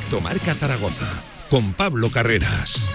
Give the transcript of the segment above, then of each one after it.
Directo Marca Zaragoza con Pablo Carreras.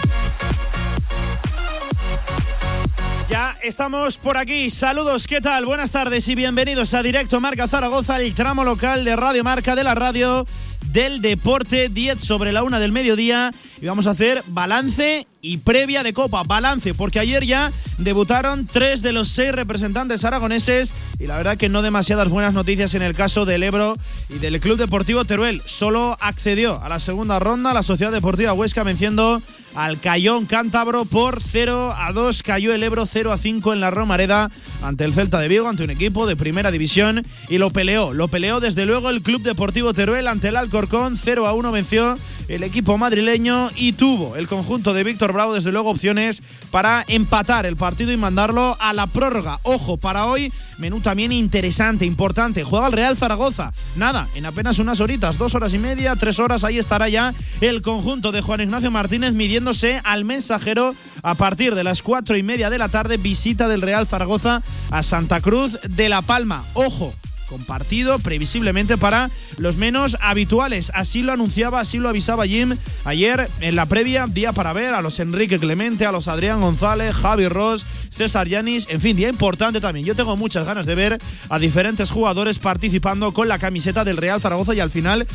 Ya estamos por aquí. Saludos, ¿qué tal? Buenas tardes y bienvenidos a Directo Marca Zaragoza, el tramo local de Radio Marca de la radio del deporte, 10 sobre la una del mediodía. Y vamos a hacer balance y previa de Copa. Balance, porque ayer ya debutaron tres de los seis representantes aragoneses y la verdad que no demasiadas buenas noticias en el caso del Ebro y del Club Deportivo Teruel. Solo accedió a la segunda ronda la Sociedad Deportiva Huesca venciendo al Cayón Cántabro por 0 a 2. Cayó el Ebro 0 a 5 en la Romareda ante el Celta de Vigo, ante un equipo de primera división y lo peleó. Lo peleó desde luego el Club Deportivo Teruel ante el Alcorcón. 0 a 1 venció el equipo madrileño y tuvo el conjunto de Víctor Bravo desde luego opciones para empatar el partido y mandarlo a la prórroga. Ojo, para hoy menú también interesante, importante. Juega el Real Zaragoza. Nada, en apenas unas horitas, dos horas y media, tres horas, ahí estará ya el conjunto de Juan Ignacio Martínez midiéndose al mensajero a partir de las cuatro y media de la tarde. Visita del Real Zaragoza a Santa Cruz de La Palma. Ojo, compartido previsiblemente para los menos habituales. Así lo anunciaba, así lo avisaba Jim ayer en la previa, día para ver a los Enrique Clemente, a los Adrián González, Javi Ross, César Yanis, en fin, día importante también. Yo tengo muchas ganas de ver a diferentes jugadores participando con la camiseta del Real Zaragoza y al final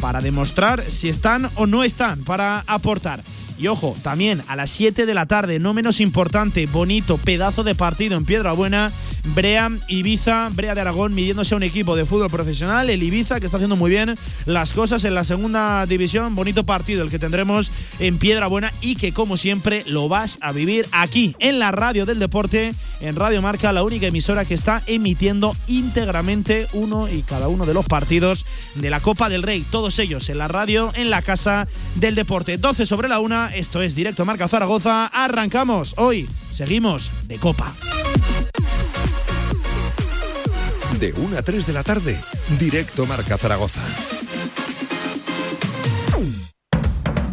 para demostrar si están o no están para aportar. Y ojo, también a las 7 de la tarde, no menos importante, bonito, pedazo de partido en Piedra Buena, Brea, Ibiza, Brea de Aragón midiéndose a un equipo de fútbol profesional, el Ibiza que está haciendo muy bien las cosas en la segunda división, bonito partido el que tendremos en Piedra Buena y que como siempre lo vas a vivir aquí en la radio del deporte, en Radio Marca, la única emisora que está emitiendo íntegramente uno y cada uno de los partidos de la Copa del Rey, todos ellos en la radio, en la casa del deporte, 12 sobre la esto es Directo Marca Zaragoza. Arrancamos. Hoy seguimos de Copa. De 1 a 3 de la tarde, Directo Marca Zaragoza.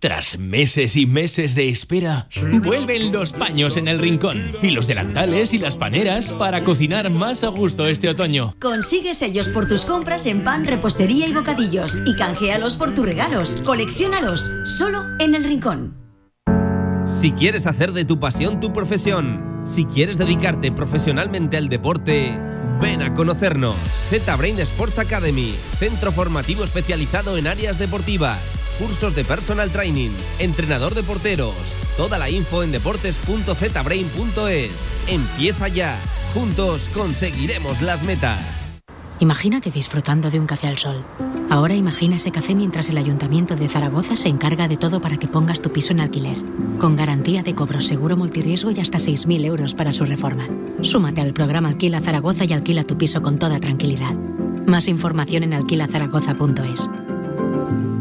Tras meses y meses de espera, vuelven los paños en el rincón y los delantales y las paneras para cocinar más a gusto este otoño. Consigue sellos por tus compras en pan, repostería y bocadillos y canjealos por tus regalos. Colecciónalos solo en el rincón. Si quieres hacer de tu pasión tu profesión, si quieres dedicarte profesionalmente al deporte, ven a conocernos. Z-Brain Sports Academy, centro formativo especializado en áreas deportivas cursos de personal training, entrenador de porteros. Toda la info en deportes.zbrain.es. Empieza ya. Juntos conseguiremos las metas. Imagínate disfrutando de un café al sol. Ahora imagina ese café mientras el Ayuntamiento de Zaragoza se encarga de todo para que pongas tu piso en alquiler, con garantía de cobro seguro multirriesgo y hasta 6.000 euros para su reforma. Súmate al programa Alquila Zaragoza y alquila tu piso con toda tranquilidad. Más información en alquilazaragoza.es.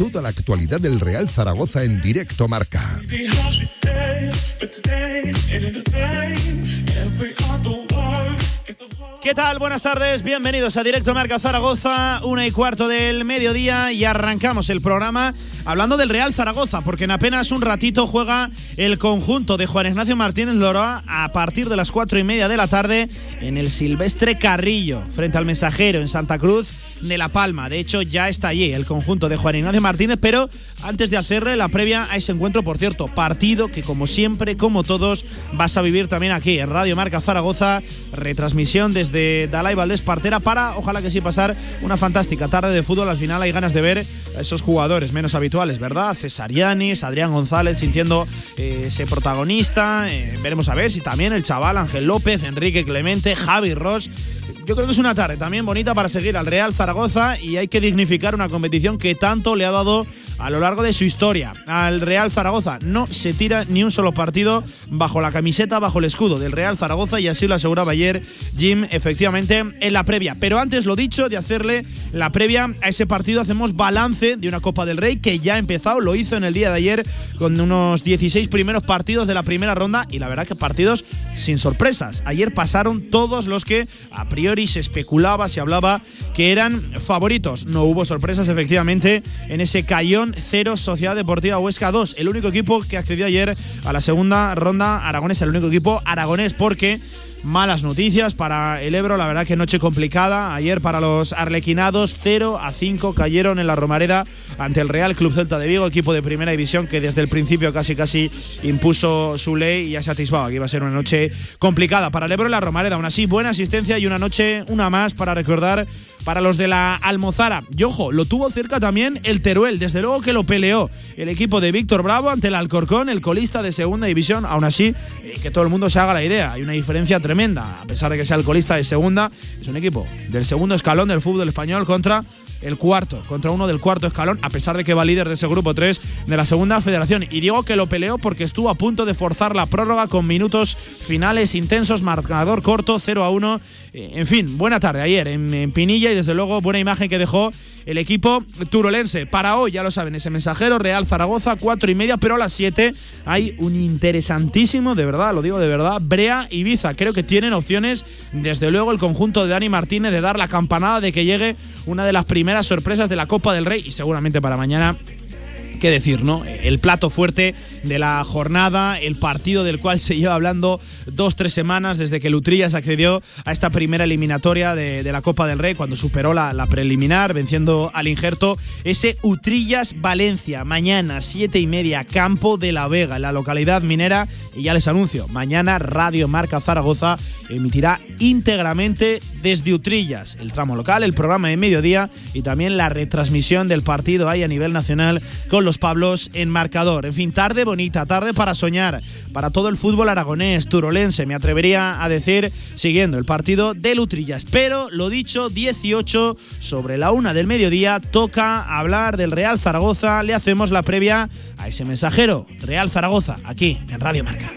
Toda la actualidad del Real Zaragoza en directo marca. ¿Qué tal? Buenas tardes, bienvenidos a Directo Marca Zaragoza, una y cuarto del mediodía y arrancamos el programa hablando del Real Zaragoza, porque en apenas un ratito juega el conjunto de Juan Ignacio Martínez Loroa a partir de las cuatro y media de la tarde en el Silvestre Carrillo, frente al Mensajero en Santa Cruz de La Palma. De hecho, ya está allí el conjunto de Juan Ignacio Martínez, pero antes de hacerle la previa a ese encuentro, por cierto, partido que como siempre, como todos, vas a vivir también aquí en Radio Marca Zaragoza retransmisión desde Dalai Valdés Partera para, ojalá que sí, pasar una fantástica tarde de fútbol. Al final hay ganas de ver a esos jugadores menos habituales, ¿verdad? Cesarianis, Adrián González sintiendo eh, ese protagonista. Eh, veremos a ver si también el chaval Ángel López, Enrique Clemente, Javi Ross. Yo creo que es una tarde también bonita para seguir al Real Zaragoza y hay que dignificar una competición que tanto le ha dado a lo largo de su historia. Al Real Zaragoza no se tira ni un solo partido bajo la camiseta, bajo el escudo del Real Zaragoza y así lo aseguraba ayer Jim efectivamente en la previa. Pero antes lo dicho, de hacerle la previa a ese partido, hacemos balance de una Copa del Rey que ya ha empezado, lo hizo en el día de ayer con unos 16 primeros partidos de la primera ronda y la verdad que partidos sin sorpresas. Ayer pasaron todos los que a priori se especulaba, se hablaba que eran favoritos. No hubo sorpresas efectivamente en ese Cayón 0 Sociedad Deportiva Huesca 2. El único equipo que accedió ayer a la segunda ronda aragonesa, el único equipo aragonés porque malas noticias para el Ebro. La verdad que noche complicada. Ayer para los arlequinados, 0 a 5 cayeron en la Romareda ante el Real Club Celta de Vigo, equipo de primera división que desde el principio casi casi impuso su ley y ya se atisbaba que iba a ser una noche complicada para el Ebro en la Romareda. Aún así, buena asistencia y una noche, una más para recordar para los de la Almozara. Y ojo, lo tuvo cerca también el Teruel, desde luego que lo peleó el equipo de Víctor Bravo ante el Alcorcón, el colista de segunda división. Aún así, eh, que todo el mundo se haga la idea, hay una diferencia tremenda. A pesar de que sea el colista de segunda, es un equipo del segundo escalón del fútbol español contra el cuarto, contra uno del cuarto escalón, a pesar de que va líder de ese grupo 3 de la segunda federación. Y digo que lo peleó porque estuvo a punto de forzar la prórroga con minutos finales intensos, marcador corto, 0 a 1. Eh, en fin, buena tarde ayer en Pinilla y desde luego buena imagen que dejó el equipo turolense. Para hoy, ya lo saben, ese mensajero, Real Zaragoza, cuatro y media, pero a las 7 hay un interesantísimo, de verdad, lo digo de verdad, Brea Ibiza. Creo que tienen opciones, desde luego, el conjunto de Dani Martínez de dar la campanada de que llegue una de las primeras sorpresas de la Copa del Rey y seguramente para mañana qué decir, ¿no? El plato fuerte de la jornada, el partido del cual se lleva hablando dos, tres semanas desde que Lutrillas accedió a esta primera eliminatoria de, la Copa del Rey, cuando superó la, preliminar, venciendo al injerto. Ese Utrillas Valencia, mañana, siete y media, Campo de la Vega, en la localidad minera. Y ya les anuncio, mañana Radio Marca Zaragoza emitirá íntegramente desde Utrillas el tramo local, el programa de mediodía y también la retransmisión del partido ahí a nivel nacional con los Pablos en marcador. En fin, tarde bonita, tarde para soñar, para todo el fútbol aragonés, turolense, me atrevería a decir, siguiendo el partido de Lutrillas. Pero lo dicho, 18 sobre la una del mediodía, toca hablar del Real Zaragoza. Le hacemos la previa a ese mensajero, Real Zaragoza, aquí en Radio Marca.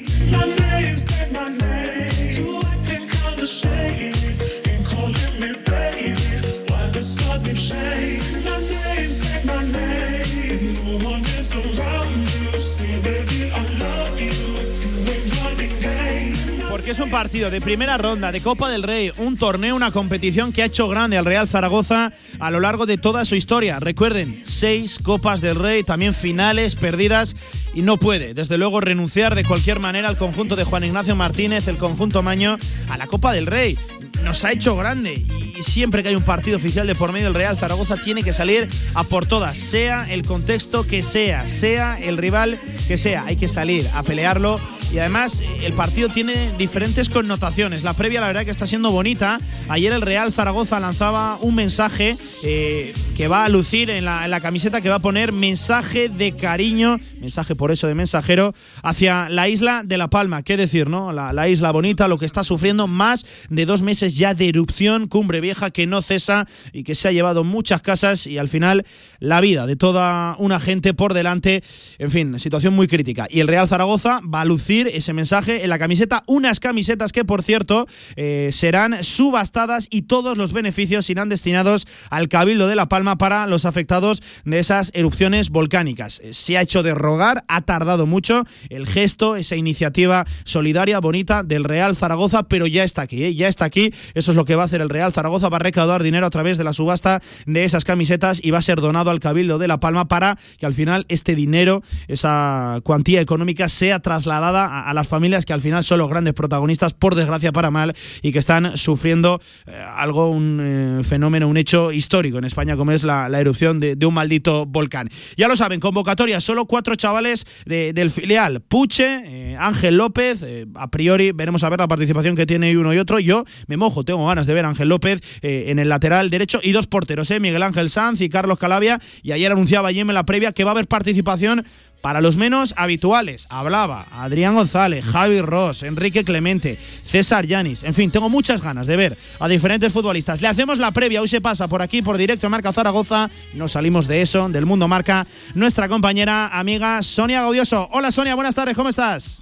Que es un partido de primera ronda de Copa del Rey, un torneo, una competición que ha hecho grande al Real Zaragoza a lo largo de toda su historia. Recuerden, seis Copas del Rey, también finales perdidas y no puede, desde luego, renunciar de cualquier manera al conjunto de Juan Ignacio Martínez, el conjunto Maño, a la Copa del Rey. Nos ha hecho grande y siempre que hay un partido oficial de por medio del Real Zaragoza tiene que salir a por todas, sea el contexto que sea, sea el rival que sea, hay que salir a pelearlo y además el partido tiene diferentes connotaciones. La previa la verdad que está siendo bonita. Ayer el Real Zaragoza lanzaba un mensaje eh, que va a lucir en la, camiseta que va a poner mensaje de cariño, mensaje por eso de mensajero, hacia la isla de La Palma. ¿Qué decir, no? La, la isla bonita, lo que está sufriendo más de dos meses ya de erupción, cumbre vieja que no cesa y que se ha llevado muchas casas y al final la vida de toda una gente por delante. En fin, situación muy crítica. Y el Real Zaragoza va a lucir ese mensaje en la camiseta, unas camisetas que por cierto eh, serán subastadas y todos los beneficios irán destinados al Cabildo de La Palma para los afectados de esas erupciones volcánicas. Eh, se ha hecho de rogar, ha tardado mucho el gesto, esa iniciativa solidaria, bonita del Real Zaragoza, pero ya está aquí, ¿eh? ya está aquí. Eso es lo que va a hacer el Real Zaragoza, va a recaudar dinero a través de la subasta de esas camisetas y va a ser donado al Cabildo de La Palma para que al final este dinero, esa cuantía económica sea trasladada a, las familias que al final son los grandes protagonistas, por desgracia para mal, y que están sufriendo eh, algo, un eh, fenómeno, un hecho histórico en España, como es la, erupción de, un maldito volcán. Ya lo saben, convocatoria, solo cuatro chavales del filial. Puche, Ángel López, a priori veremos a ver la participación que tiene uno y otro. Yo me mojo, tengo ganas de ver a Ángel López en el lateral derecho y dos porteros, Miguel Ángel Sanz y Carlos Calavia. Y ayer anunciaba Jim en la previa que va a haber participación para los menos habituales. Hablaba Adrián González, Javi Ross, Enrique Clemente, César Yanis. En fin, tengo muchas ganas de ver a diferentes futbolistas. Le hacemos la previa, hoy se pasa por aquí, por directo Marca Zaragoza. Nos salimos de eso, del mundo marca, nuestra compañera, amiga Sonia Gaudioso. Hola Sonia, buenas tardes, ¿cómo estás?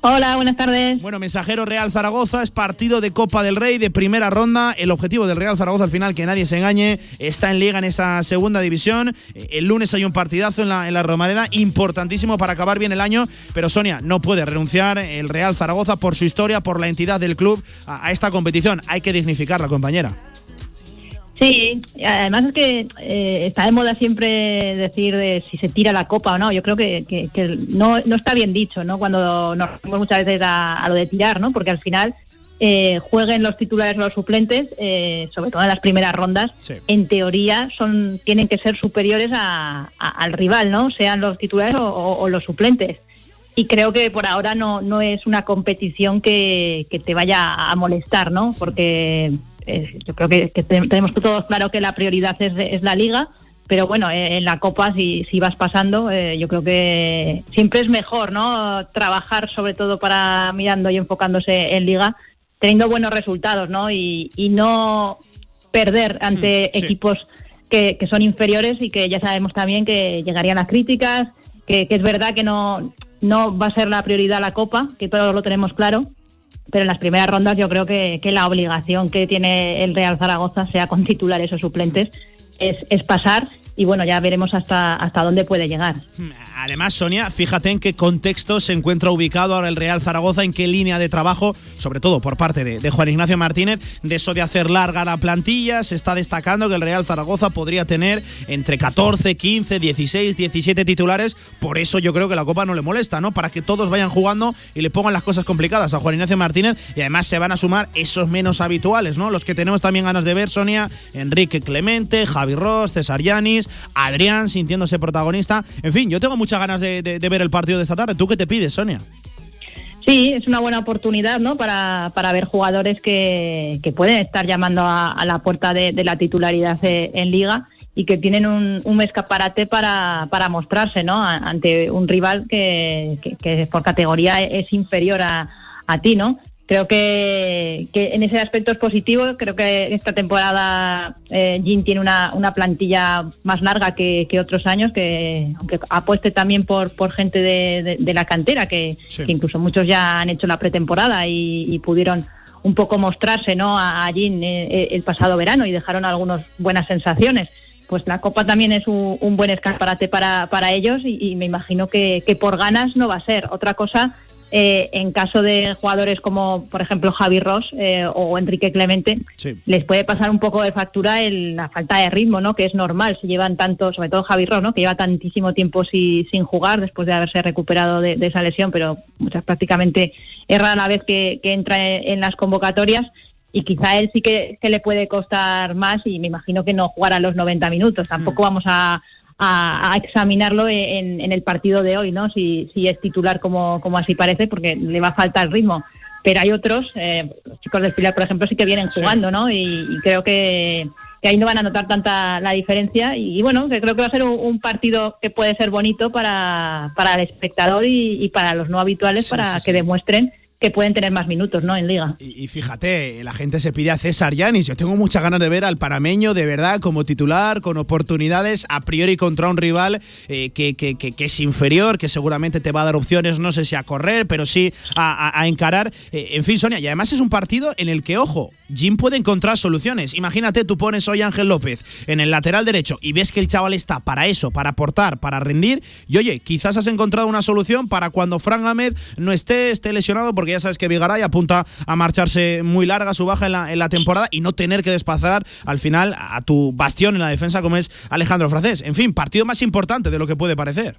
Hola, buenas tardes. Bueno, mensajero Real Zaragoza, es partido de Copa del Rey de primera ronda. El objetivo del Real Zaragoza al final, que nadie se engañe, está en liga en esa segunda división. Eh, el lunes hay un partidazo en la, en la Romareda, importantísimo para acabar bien el año. Pero Sonia, no puede renunciar el Real Zaragoza por su historia, por la entidad del club a, a esta competición. Hay que dignificarla, compañera. Sí, además es que eh, está de moda siempre decir de si se tira la copa o no. Yo creo que, no, no, está bien dicho, ¿no? Cuando nos referimos muchas veces a, lo de tirar, ¿no? Porque al final eh, jueguen los titulares o los suplentes, eh, sobre todo en las primeras rondas, en teoría son tienen que ser superiores al rival, ¿no? Sean los titulares o, los suplentes. Y creo que por ahora no, no es una competición que, que te vaya a molestar, ¿no? Porque eh, yo creo que, tenemos todos claro que la prioridad es, la liga, pero bueno, eh, en la Copa si, si vas pasando, eh, yo creo que siempre es mejor, ¿no? Trabajar sobre todo para mirando y enfocándose en liga, teniendo buenos resultados, ¿no? Y, no perder ante mm, equipos que, son inferiores y que ya sabemos también que llegarían las críticas, que, que es verdad que no, no va a ser la prioridad la Copa, que todos lo tenemos claro, pero en las primeras rondas yo creo que, la obligación que tiene el Real Zaragoza, sea con titulares o suplentes, es, es pasar y bueno, ya veremos hasta, hasta dónde puede llegar. Además, Sonia, fíjate en qué contexto se encuentra ubicado ahora el Real Zaragoza, en qué línea de trabajo, sobre todo por parte de, Juan Ignacio Martínez, de eso de hacer larga la plantilla, se está destacando que el Real Zaragoza podría tener entre 14, 15, 16, 17 titulares, por eso yo creo que la Copa no le molesta, ¿no? Para que todos vayan jugando y le pongan las cosas complicadas a Juan Ignacio Martínez y además se van a sumar esos menos habituales, ¿no? Los que tenemos también ganas de ver, Sonia, Enrique Clemente, Javi Ross, César Yanis, Adrián sintiéndose protagonista. En fin, yo tengo muchas ganas de, ver el partido de esta tarde. ¿Tú qué te pides, Sonia? Sí, es una buena oportunidad ¿no? para, para ver jugadores que, pueden estar llamando a, la puerta de, la titularidad en liga y que tienen un, escaparate para, para mostrarse ¿no? ante un rival que, que, por categoría es inferior a, a ti. ¿no? Creo que, en ese aspecto es positivo. Creo que esta temporada eh, tiene una, una, plantilla más larga que, otros años, que aunque apueste también por, por gente de, la cantera, que, incluso muchos ya han hecho la pretemporada y, pudieron un poco mostrarse ¿no? a, Jin eh, eh, el pasado verano y dejaron algunas buenas sensaciones. Pues la Copa también es un, buen escaparate para, para ellos y, me imagino que, que por ganas no va a ser. Otra cosa eh, en caso de jugadores como, por ejemplo, Javi Ross eh, o Enrique Clemente, les puede pasar un poco de factura el, la falta de ritmo, ¿no? Que es normal, si llevan tanto, sobre todo Javi Ross, ¿no? Que lleva tantísimo tiempo sin jugar después de haberse recuperado de, esa lesión, pero muchas prácticamente es rara la vez que, entra en, las convocatorias y quizá él sí que, le puede costar más y me imagino que no jugará los 90 minutos. Tampoco mm. vamos a, a, examinarlo en, el partido de hoy, ¿no? Si, si es titular como, como así parece, porque le va a faltar ritmo. Pero hay otros, eh, los chicos del Pilar, por ejemplo, sí que vienen jugando, ¿no? Y, creo que, ahí no van a notar tanta la diferencia. Y, bueno, que creo que va a ser un, partido que puede ser bonito para, para el espectador y, para los no habituales, para que demuestren que pueden tener más minutos, ¿no? En liga. Y, fíjate, la gente se pide a César Yanis. Yo tengo muchas ganas de ver al panameño de verdad como titular, con oportunidades a priori contra un rival eh, que, que, es inferior, que seguramente te va a dar opciones, no sé si a correr, pero sí a, encarar. Eh, en fin, Sonia, y además es un partido en el que, ojo, Jim puede encontrar soluciones. Imagínate, tú pones hoy a Ángel López en el lateral derecho y ves que el chaval está para eso, para aportar, para rendir. Y oye, quizás has encontrado una solución para cuando Frank Ahmed no esté, esté lesionado, porque ya sabes que Vigaray apunta a marcharse muy larga su baja en la, en la temporada y no tener que desplazar al final a tu bastión en la defensa como es Alejandro Francés. En fin, partido más importante de lo que puede parecer.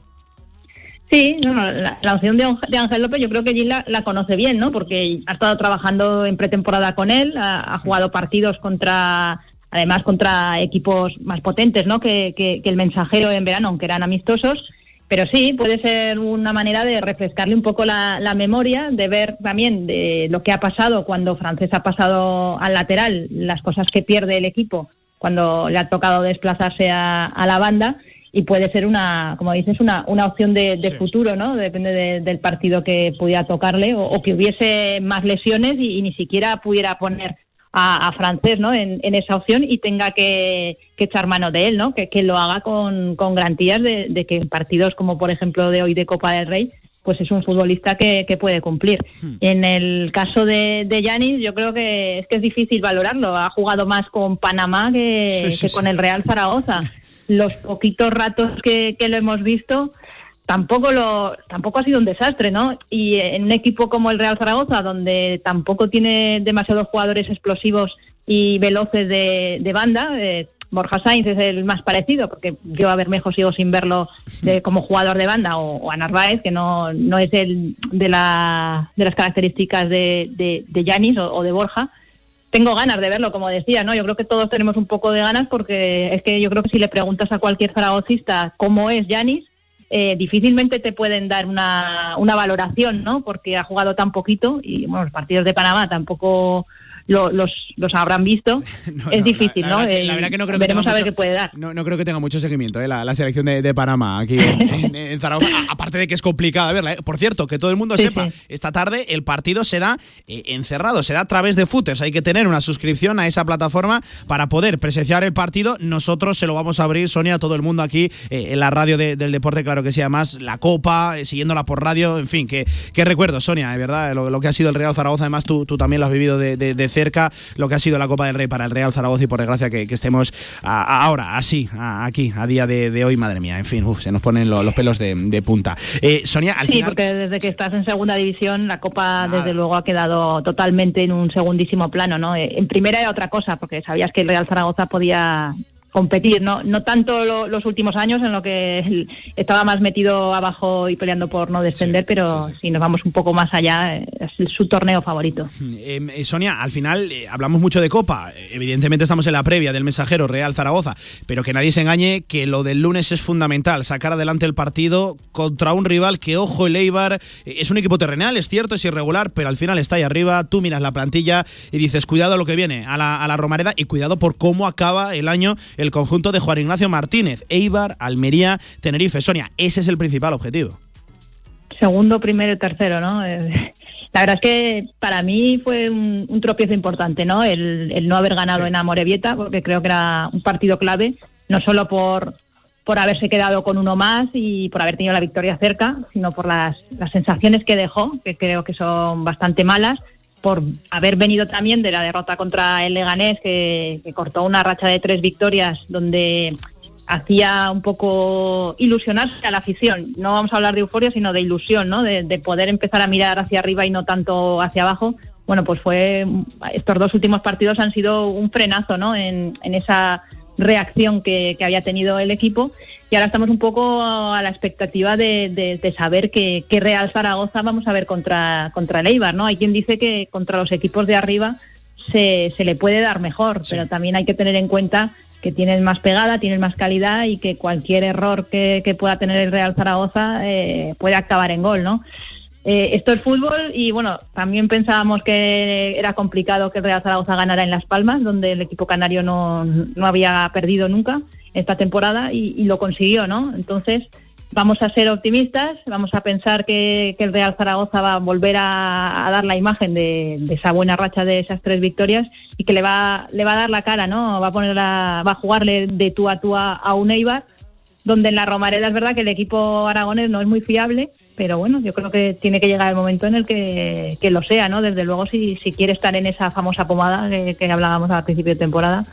Sí, la, opción de, Ángel López yo creo que Gil la, conoce bien, ¿no? Porque ha estado trabajando en pretemporada con él, ha, jugado partidos contra, además contra equipos más potentes, ¿no? Que, que, el mensajero en verano, aunque eran amistosos. Pero sí, puede ser una manera de refrescarle un poco la, memoria, de ver también de lo que ha pasado cuando Francés ha pasado al lateral, las cosas que pierde el equipo cuando le ha tocado desplazarse a la banda y puede ser una, como dices, una, una opción de, futuro, ¿no? Depende del partido que pudiera tocarle o, que hubiese más lesiones y, ni siquiera pudiera poner a, francés, ¿no? En, esa opción y tenga que, echar mano de él, ¿no? Que, que lo haga con, con garantías de, que en partidos como por ejemplo de hoy de Copa del Rey pues es un futbolista que, que puede cumplir. Hmm. En el caso de Yanis, yo creo que es que es difícil valorarlo. Ha jugado más con Panamá que, que con el Real Zaragoza. los poquitos ratos que, lo hemos visto, tampoco lo tampoco ha sido un desastre, ¿no? Y en un equipo como el Real Zaragoza, donde tampoco tiene demasiados jugadores explosivos y veloces de, banda, eh, Borja Sainz es el más parecido, porque yo a Bermejo sigo sin verlo como jugador de banda, o, a Narváez, que no, no es el de, la, de las características de, de, Yanis o de Borja tengo ganas de verlo, como decía, ¿no? Yo creo que todos tenemos un poco de ganas porque es que yo creo que si le preguntas a cualquier zaragocista cómo es Yanis, eh, difícilmente te pueden dar una, una valoración, ¿no? Porque ha jugado tan poquito y, bueno, los partidos de Panamá tampoco los, los habrán visto. es difícil, ¿no? la verdad que no creo veremos a ver qué puede dar. No, no, creo que tenga mucho seguimiento ¿eh? la, selección de, Panamá aquí en, Zaragoza. aparte de que es complicada verla. ¿eh? Por cierto, que todo el mundo sepa, esta tarde el partido se da eh, encerrado, se da a través de Footers. Hay que tener una suscripción a esa plataforma para poder presenciar el partido. Nosotros se lo vamos a abrir, Sonia, a todo el mundo aquí en la radio del deporte, claro que sí, además la Copa, siguiéndola por radio, en fin, que, recuerdo, Sonia, de verdad, lo, que ha sido el Real Zaragoza, además tú, tú también lo has vivido de, de, de cerca lo que ha sido la Copa del Rey para el Real Zaragoza y por desgracia que, estemos ahora, así, aquí, a día de, hoy, madre mía, en fin, se nos ponen los pelos de, punta. Eh, Sonia, al sí, porque desde que estás en segunda división, la Copa desde luego ha quedado totalmente en un segundísimo plano, ¿no? Eh, en primera era otra cosa, porque sabías que el Real Zaragoza podía competir, no, no tanto los últimos años en lo que estaba más metido abajo y peleando por no descender, pero si nos vamos un poco más allá, es su torneo favorito. Em, eh, Sonia, al final eh, hablamos mucho de Copa, evidentemente estamos en la previa del mensajero Real Zaragoza, pero que nadie se engañe que lo del lunes es fundamental, sacar adelante el partido contra un rival que, ojo, el Eibar eh, es un equipo terrenal, es cierto, es irregular, pero al final está ahí arriba, tú miras la plantilla y dices, cuidado a lo que viene a la, a la Romareda y cuidado por cómo acaba el año el conjunto de Juan Ignacio Martínez, Eibar, Almería, Tenerife. Sonia, ese es el principal objetivo. Segundo, primero y tercero, ¿no? Eh, la verdad es que para mí fue un, tropiezo importante, ¿no? El, no haber ganado en Amorebieta, porque creo que era un partido clave, no solo por, por haberse quedado con uno más y por haber tenido la victoria cerca, sino por las, las sensaciones que dejó, que creo que son bastante malas, por haber venido también de la derrota contra el Leganés, que, cortó una racha de tres victorias donde hacía un poco ilusionarse a la afición. No vamos a hablar de euforia, sino de ilusión, ¿no? De, poder empezar a mirar hacia arriba y no tanto hacia abajo. Bueno, pues fue estos dos últimos partidos han sido un frenazo, ¿no? En, en esa reacción que, había tenido el equipo y ahora estamos un poco a la expectativa de, saber qué, Real Zaragoza vamos a ver contra, contra el Eibar, ¿no? Hay quien dice que contra los equipos de arriba se, se le puede dar mejor, pero también hay que tener en cuenta que tienen más pegada, tienen más calidad y que cualquier error que, pueda tener el Real Zaragoza eh, puede acabar en gol, ¿no? Eh, esto es fútbol y bueno, también pensábamos que era complicado que el Real Zaragoza ganara en Las Palmas, donde el equipo canario no, no había perdido nunca esta temporada y, lo consiguió, ¿no? Entonces, vamos a ser optimistas, vamos a pensar que, el Real Zaragoza va a volver a, dar la imagen de, esa buena racha de esas tres victorias y que le va, le va a dar la cara, ¿no? Va a poner va a jugarle de tú a tú a, a un Eibar, donde en la Romareda es verdad que el equipo aragonés no es muy fiable pero bueno, yo creo que tiene que llegar el momento en el que, que lo sea, ¿no? Desde luego, si, si quiere estar en esa famosa pomada que, que hablábamos al principio de temporada,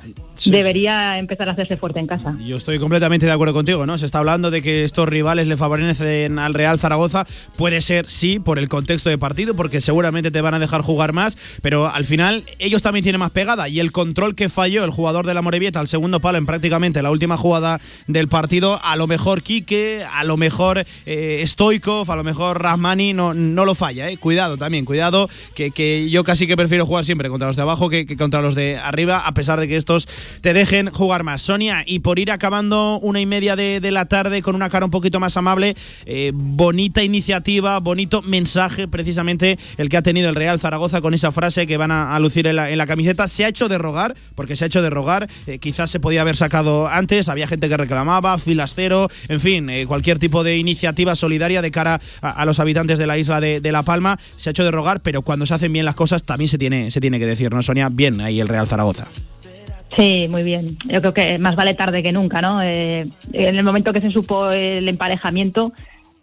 debería empezar a hacerse fuerte en casa. Yo estoy completamente de acuerdo contigo, ¿no? Se está hablando de que estos rivales le favorecen al Real Zaragoza. Puede ser, sí, por el contexto de partido, porque seguramente te van a dejar jugar más, pero al final ellos también tienen más pegada y el control que falló el jugador de la Morevieta al segundo palo en prácticamente la última jugada del partido, a lo mejor Quique, a lo mejor eh, Stoikov, a lo mejor Rahmani no, no lo falla, ¿eh? Cuidado también, cuidado, que, que yo casi que prefiero jugar siempre contra los de abajo que, contra los de arriba, a pesar de que estos te dejen jugar más. Sonia, y por ir acabando una y media de, la tarde con una cara un poquito más amable, eh, bonita iniciativa, bonito mensaje, precisamente el que ha tenido el Real Zaragoza con esa frase que van a, lucir en la, en la, camiseta. Se ha hecho de rogar, porque se ha hecho de rogar, eh, quizás se podía haber sacado antes, había gente que reclamaba, filas cero, en fin, eh, cualquier tipo de iniciativa solidaria de cara a, los habitantes de la isla de, de, La Palma, se ha hecho de rogar, pero cuando se hacen bien las cosas también se tiene, se tiene que decir, ¿no, Sonia? Bien ahí el Real Zaragoza. Sí, muy bien. Yo creo que más vale tarde que nunca, ¿no? Eh, en el momento que se supo el emparejamiento,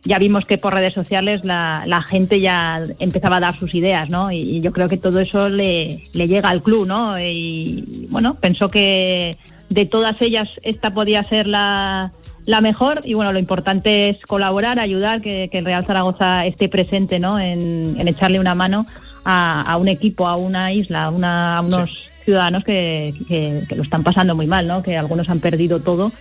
ya vimos que por redes sociales la, la, gente ya empezaba a dar sus ideas, ¿no? Y, y, yo creo que todo eso le, le llega al club, ¿no? Y bueno, pensó que de todas ellas esta podía ser la, la mejor y bueno, lo importante es colaborar, ayudar, que, que el Real Zaragoza esté presente, ¿no? En, en echarle una mano a, a, un equipo, a una isla, a, una, a unos... Sí ciudadanos que, que, que, lo están pasando muy mal, ¿no? que algunos han perdido todo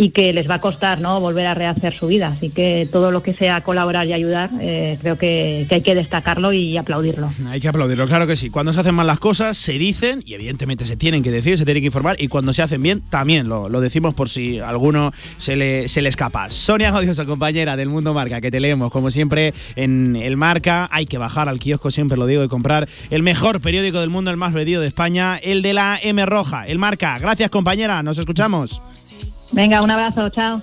y que les va a costar ¿no? volver a rehacer su vida. Así que todo lo que sea colaborar y ayudar, eh, creo que, hay que destacarlo y aplaudirlo. Hay que aplaudirlo, claro que sí. Cuando se hacen mal las cosas, se dicen y evidentemente se tienen que decir, se tienen que informar y cuando se hacen bien, también lo, decimos por si alguno se le, se le escapa. Sonia Godiosa, compañera del Mundo Marca, que te leemos como siempre en el Marca. Hay que bajar al kiosco, siempre lo digo, y comprar el mejor periódico del mundo, el más vendido de España, el de la M Roja, el Marca. Gracias, compañera. Nos escuchamos. Venga, un abrazo, chao.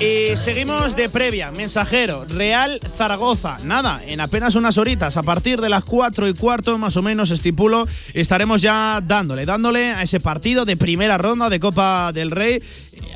Y seguimos de previa, mensajero, Real Zaragoza. Nada, en apenas unas horitas, a partir de las 4 y cuarto, más o menos, estipulo, estaremos ya dándole, dándole a ese partido de primera ronda de Copa del Rey.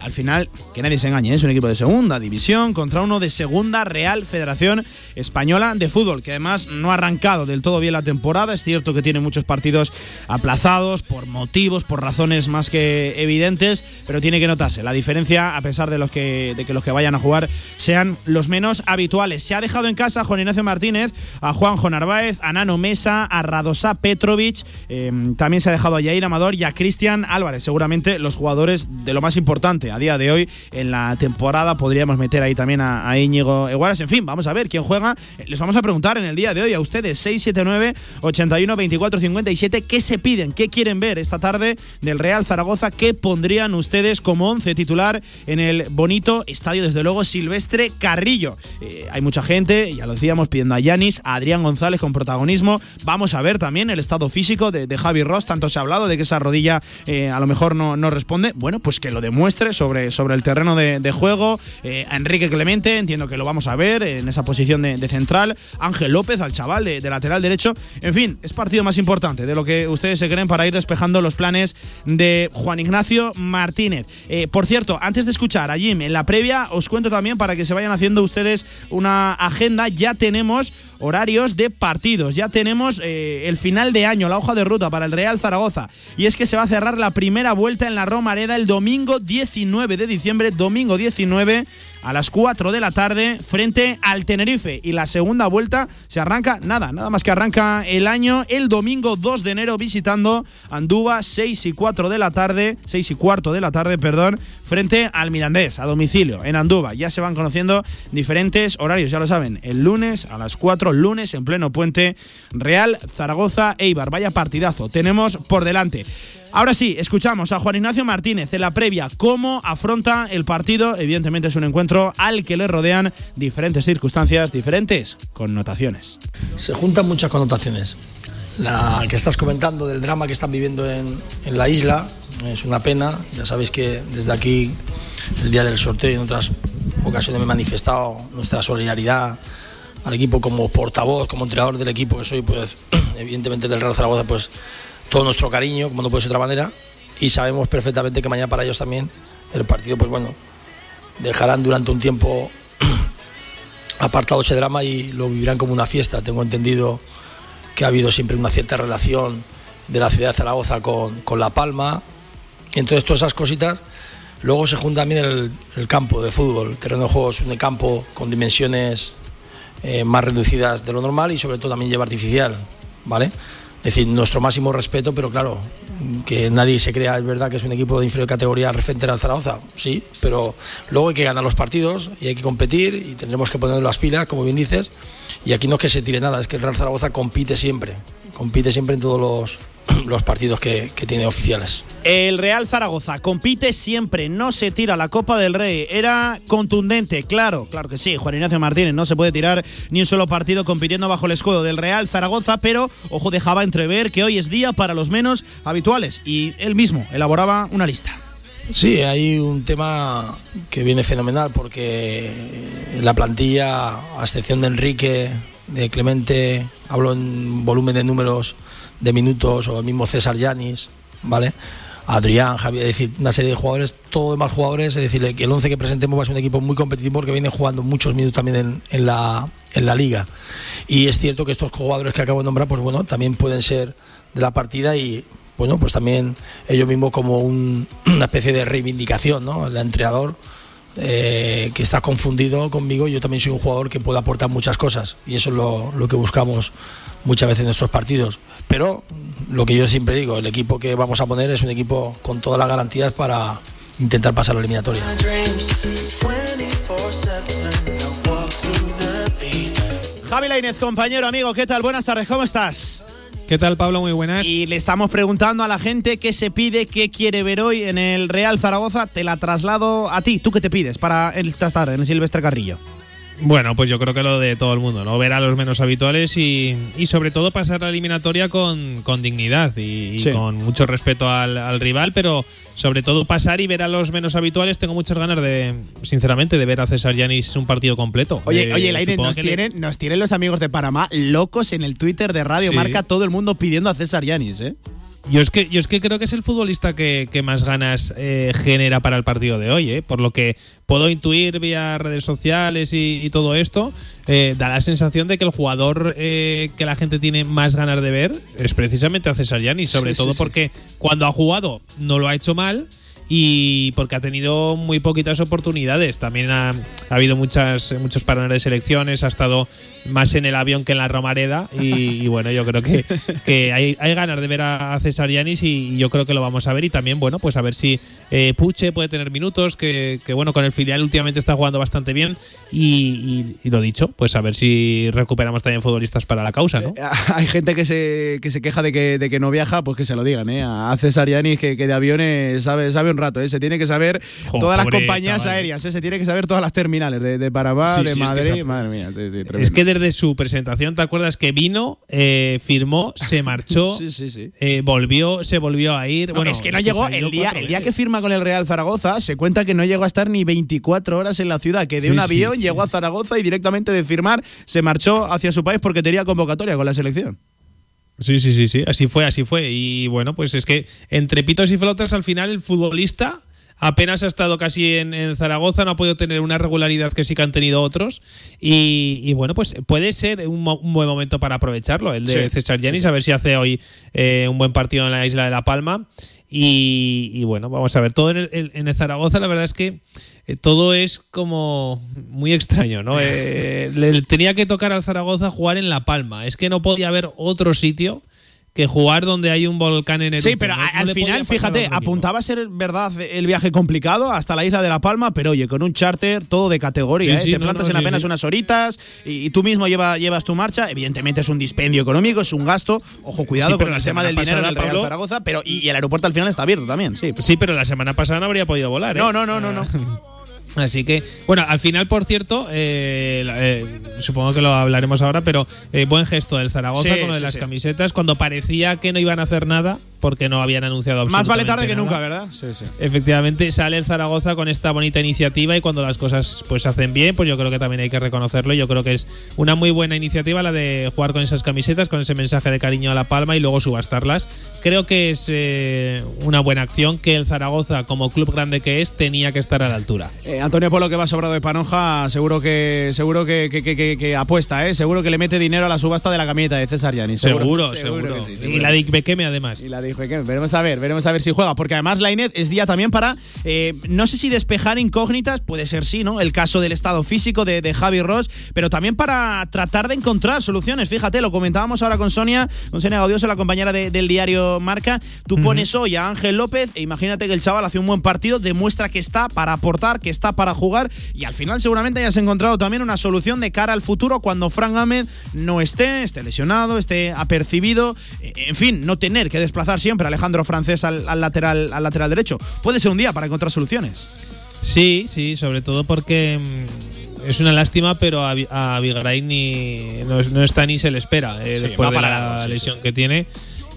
Al final, que nadie se engañe, es un equipo de segunda división contra uno de segunda Real Federación Española de Fútbol, que además no ha arrancado del todo bien la temporada. Es cierto que tiene muchos partidos aplazados por motivos, por razones más que evidentes, pero tiene que notarse la diferencia a pesar de, los que, de que los que vayan a jugar sean los menos habituales. Se ha dejado en casa a Juan Ignacio Martínez, a Juanjo Narváez, a Nano Mesa, a Radosa Petrovic, eh, también se ha dejado a Yair Amador y a Cristian Álvarez, seguramente los jugadores de lo más importante a día de hoy en la temporada. Podríamos meter ahí también a, a Íñigo Eguaras. En fin, vamos a ver quién juega. Les vamos a preguntar en el día de hoy a ustedes, 679 81 24 57, qué se piden, qué quieren ver esta tarde del Real Zaragoza, qué pondrían ustedes como once titular en el bonito estadio, desde luego, Silvestre Carrillo. Eh, hay mucha gente, ya lo decíamos, pidiendo a Yanis, a Adrián González con protagonismo. Vamos a ver también el estado físico de, de Javi Ross. Tanto se ha hablado de que esa rodilla eh, a lo mejor no, no, responde. Bueno, pues que lo demuestre sobre, sobre el terreno de, juego. Eh, a Enrique Clemente, entiendo que lo vamos a ver en esa posición de, central. Ángel López, al chaval de, lateral derecho. En fin, es partido más importante de lo que ustedes se creen para ir despejando los planes de Juan Ignacio Martínez. Eh, por cierto, antes de escuchar a Jim en la previa, os cuento también para que se vayan haciendo ustedes una agenda. Ya tenemos horarios de partidos, ya tenemos eh, el final de año, la hoja de ruta para el Real Zaragoza. Y es que se va a cerrar la primera vuelta en la Romareda el domingo 19 de diciembre, domingo 19 a las 4 de la tarde frente al Tenerife. Y la segunda vuelta se arranca, nada, nada más que arranca el año el domingo 2 de enero visitando Andúba 6 y 4 de la tarde, 6 y cuarto de la tarde, perdón, frente al Mirandés, a domicilio, en Andúba. Ya se van conociendo diferentes horarios, ya lo saben, el lunes a las 4, lunes en pleno puente, Real Zaragoza Eibar. Vaya partidazo tenemos por delante. Ahora sí, escuchamos a Juan Ignacio Martínez en la previa, cómo afronta el partido. Evidentemente es un encuentro al que le rodean diferentes circunstancias, diferentes connotaciones. Se juntan muchas connotaciones. La que estás comentando del drama que están viviendo en, en la isla es una pena. Ya sabéis que desde aquí, el día del sorteo y en otras ocasiones me he manifestado nuestra solidaridad al equipo como portavoz, como entrenador del equipo que soy, pues evidentemente del Real Zaragoza, pues todo nuestro cariño, como no puede ser de otra manera, y sabemos perfectamente que mañana para ellos también el partido, pues bueno, dejarán durante un tiempo apartado ese drama y lo vivirán como una fiesta. Tengo entendido que ha habido siempre una cierta relación de la ciudad de Zaragoza con, con La Palma. Entonces todas esas cositas. Luego se junta también el, el campo de fútbol. El terreno de juego es un campo con dimensiones eh, más reducidas de lo normal y sobre todo también lleva artificial. ¿Vale? Es decir, nuestro máximo respeto, pero claro, que nadie se crea, es verdad que es un equipo de inferior categoría referente al Zaragoza, sí, pero luego hay que ganar los partidos y hay que competir y tendremos que poner las pilas, como bien dices, y aquí no es que se tire nada, es que el Real Zaragoza compite siempre, compite siempre en todos los, los partidos que, que, tiene oficiales. El Real Zaragoza compite siempre, no se tira la Copa del Rey. Era contundente, claro, claro que sí. Juan Ignacio Martínez no se puede tirar ni un solo partido compitiendo bajo el escudo del Real Zaragoza, pero ojo dejaba entrever que hoy es día para los menos habituales y él mismo elaboraba una lista. Sí, hay un tema que viene fenomenal porque la plantilla, a excepción de Enrique, de Clemente, hablo en volumen de números de minutos, o el mismo César Yanis, ¿vale? Adrián, Javier, es decir, una serie de jugadores, todos demás jugadores, es decir, el 11 que presentemos va a ser un equipo muy competitivo porque viene jugando muchos minutos también en, en, la, en la liga. Y es cierto que estos jugadores que acabo de nombrar, pues bueno, también pueden ser de la partida y bueno, pues también ellos mismos como un, una especie de reivindicación, ¿no? El entrenador eh, que está confundido conmigo, yo también soy un jugador que puede aportar muchas cosas y eso es lo, lo que buscamos muchas veces en nuestros partidos. Pero lo que yo siempre digo, el equipo que vamos a poner es un equipo con todas las garantías para intentar pasar la eliminatoria. Javi Lainez, compañero, amigo, ¿qué tal? Buenas tardes, ¿cómo estás? ¿Qué tal, Pablo? Muy buenas. Y le estamos preguntando a la gente qué se pide, qué quiere ver hoy en el Real Zaragoza. Te la traslado a ti. ¿Tú qué te pides para esta tarde en el Silvestre Carrillo? Bueno, pues yo creo que lo de todo el mundo, ¿no? Ver a los menos habituales y, y sobre todo pasar la eliminatoria con, con dignidad y, y sí. con mucho respeto al, al, rival, pero sobre todo pasar y ver a los menos habituales. Tengo muchas ganas de, sinceramente, de ver a César Yanis un partido completo. Oye, eh, oye, Laine, nos, tienen, le... nos tienen los amigos de Panamá locos en el Twitter de Radio sí. Marca, todo el mundo pidiendo a César Yanis, ¿eh? Yo es que yo es que creo que es el futbolista que, que más ganas eh, genera para el partido de hoy, ¿eh? por lo que puedo intuir vía redes sociales y, y todo esto, eh, da la sensación de que el jugador que la gente tiene más ganas de ver es precisamente a César Yanis, sobre sí, todo sí, porque cuando ha jugado no lo ha hecho mal y porque ha tenido muy poquitas oportunidades. También ha, ha habido muchas muchos parones de selecciones, ha estado más en el avión que en la Romareda y, y bueno, yo creo que, que hay, hay, ganas de ver a César Yanis y, y, yo creo que lo vamos a ver y también, bueno, pues a ver si eh, Puche puede tener minutos, que, que, bueno, con el filial últimamente está jugando bastante bien y, y, lo dicho, pues a ver si recuperamos también futbolistas para la causa, ¿no? Eh, hay gente que se, que se queja de que, de que no viaja, pues que se lo digan, ¿eh? A César Yanis que, que de aviones sabe, sabe un rato, ¿eh? Se tiene que saber jo, todas las compañías chaval. aéreas, ¿eh? Se tiene que saber todas las terminales de, de sí, de sí, Madrid. Es que madre mía, sí, es que desde su presentación, ¿te acuerdas que vino, eh, firmó, se marchó, eh, volvió, se volvió a ir? No, bueno, es que no es llegó, que el, día, el día que firma con el Real Zaragoza, se cuenta que no llegó a estar ni 24 horas en la ciudad, que de un avión llegó a Zaragoza y directamente de firmar se marchó hacia su país porque tenía convocatoria con la selección. Sí, sí, sí, sí, así fue, así fue. Y bueno, pues es que entre pitos y flotas al final el futbolista apenas ha estado casi en, en, Zaragoza, no ha podido tener una regularidad que sí que han tenido otros. Y, y bueno, pues puede ser un, un, buen momento para aprovecharlo, el de sí, César Yanis, sí. a ver si hace hoy eh, un buen partido en la isla de La Palma. Y, y bueno, vamos a ver, todo en el, en el Zaragoza, la verdad es que eh, todo es como muy extraño, ¿no? Eh, le tenía que tocar al Zaragoza jugar en La Palma. Es que no podía haber otro sitio que jugar donde hay un volcán en el Sí, pero no, al no final, fíjate, apuntaba a ser verdad el viaje complicado hasta la isla de La Palma, pero oye, con un charter todo de categoría, sí, ¿eh? sí, te plantas en apenas unas horitas y, y, tú mismo lleva, llevas tu marcha. Evidentemente es un dispendio económico, es un gasto. Ojo, cuidado con el tema del dinero en el Real Pablo, Zaragoza, pero y, y, el aeropuerto al final está abierto también, sí. Sí, pero la semana pasada no habría podido volar, ¿eh? No, no, no, no, no. Así que, bueno, al final, por cierto, eh, eh, supongo que lo hablaremos ahora, pero eh, buen gesto del Zaragoza Sí, con lo de sí, las sí. camisetas, cuando parecía que no iban a hacer nada, porque no habían anunciado Más vale tarde absolutamente que nunca, ¿verdad? Sí, sí. Efectivamente, sale el Zaragoza con esta bonita iniciativa y cuando las cosas pues se hacen bien, pues yo creo que también hay que reconocerlo. Yo creo que es una muy buena iniciativa la de jugar con esas camisetas, con ese mensaje de cariño a la palma y luego subastarlas. Creo que es eh, una buena acción que el Zaragoza, como club grande que es, tenía que estar a la altura. Eh, Antonio Polo que va sobrado de Panoja, seguro que seguro que, que- que- que- que apuesta, ¿eh? Seguro que le mete dinero a la subasta de la camiseta de César Yanis. Seguro, seguro. que sí, y seguro. la de Ikbekeme, además. Y la que veremos a ver, veremos a ver si juega, porque además la INED es día también para, eh, no sé si despejar incógnitas, puede ser sí, ¿no? El caso del estado físico de, de Javi Ross, pero también para tratar de encontrar soluciones. Fíjate, lo comentábamos ahora con Sonia, con Sonia Gaudioso, la compañera de- del diario Marca. Tú pones hoy a Ángel López e imagínate que el chaval hace un buen partido, demuestra que está para aportar, que está para jugar y al final seguramente hayas encontrado también una solución de cara al futuro cuando Frank Ahmed no esté, esté lesionado, esté apercibido, eh, en fin, no tener que desplazar siempre a Alejandro Francés al, al lateral, al lateral derecho. Puede ser un día para encontrar soluciones. Sí, sí, sobre todo porque mm, es una lástima, pero a, a Vigaray ni, no, es- no está ni se le espera eh, Sí, después de la lesión sí, sí. que tiene.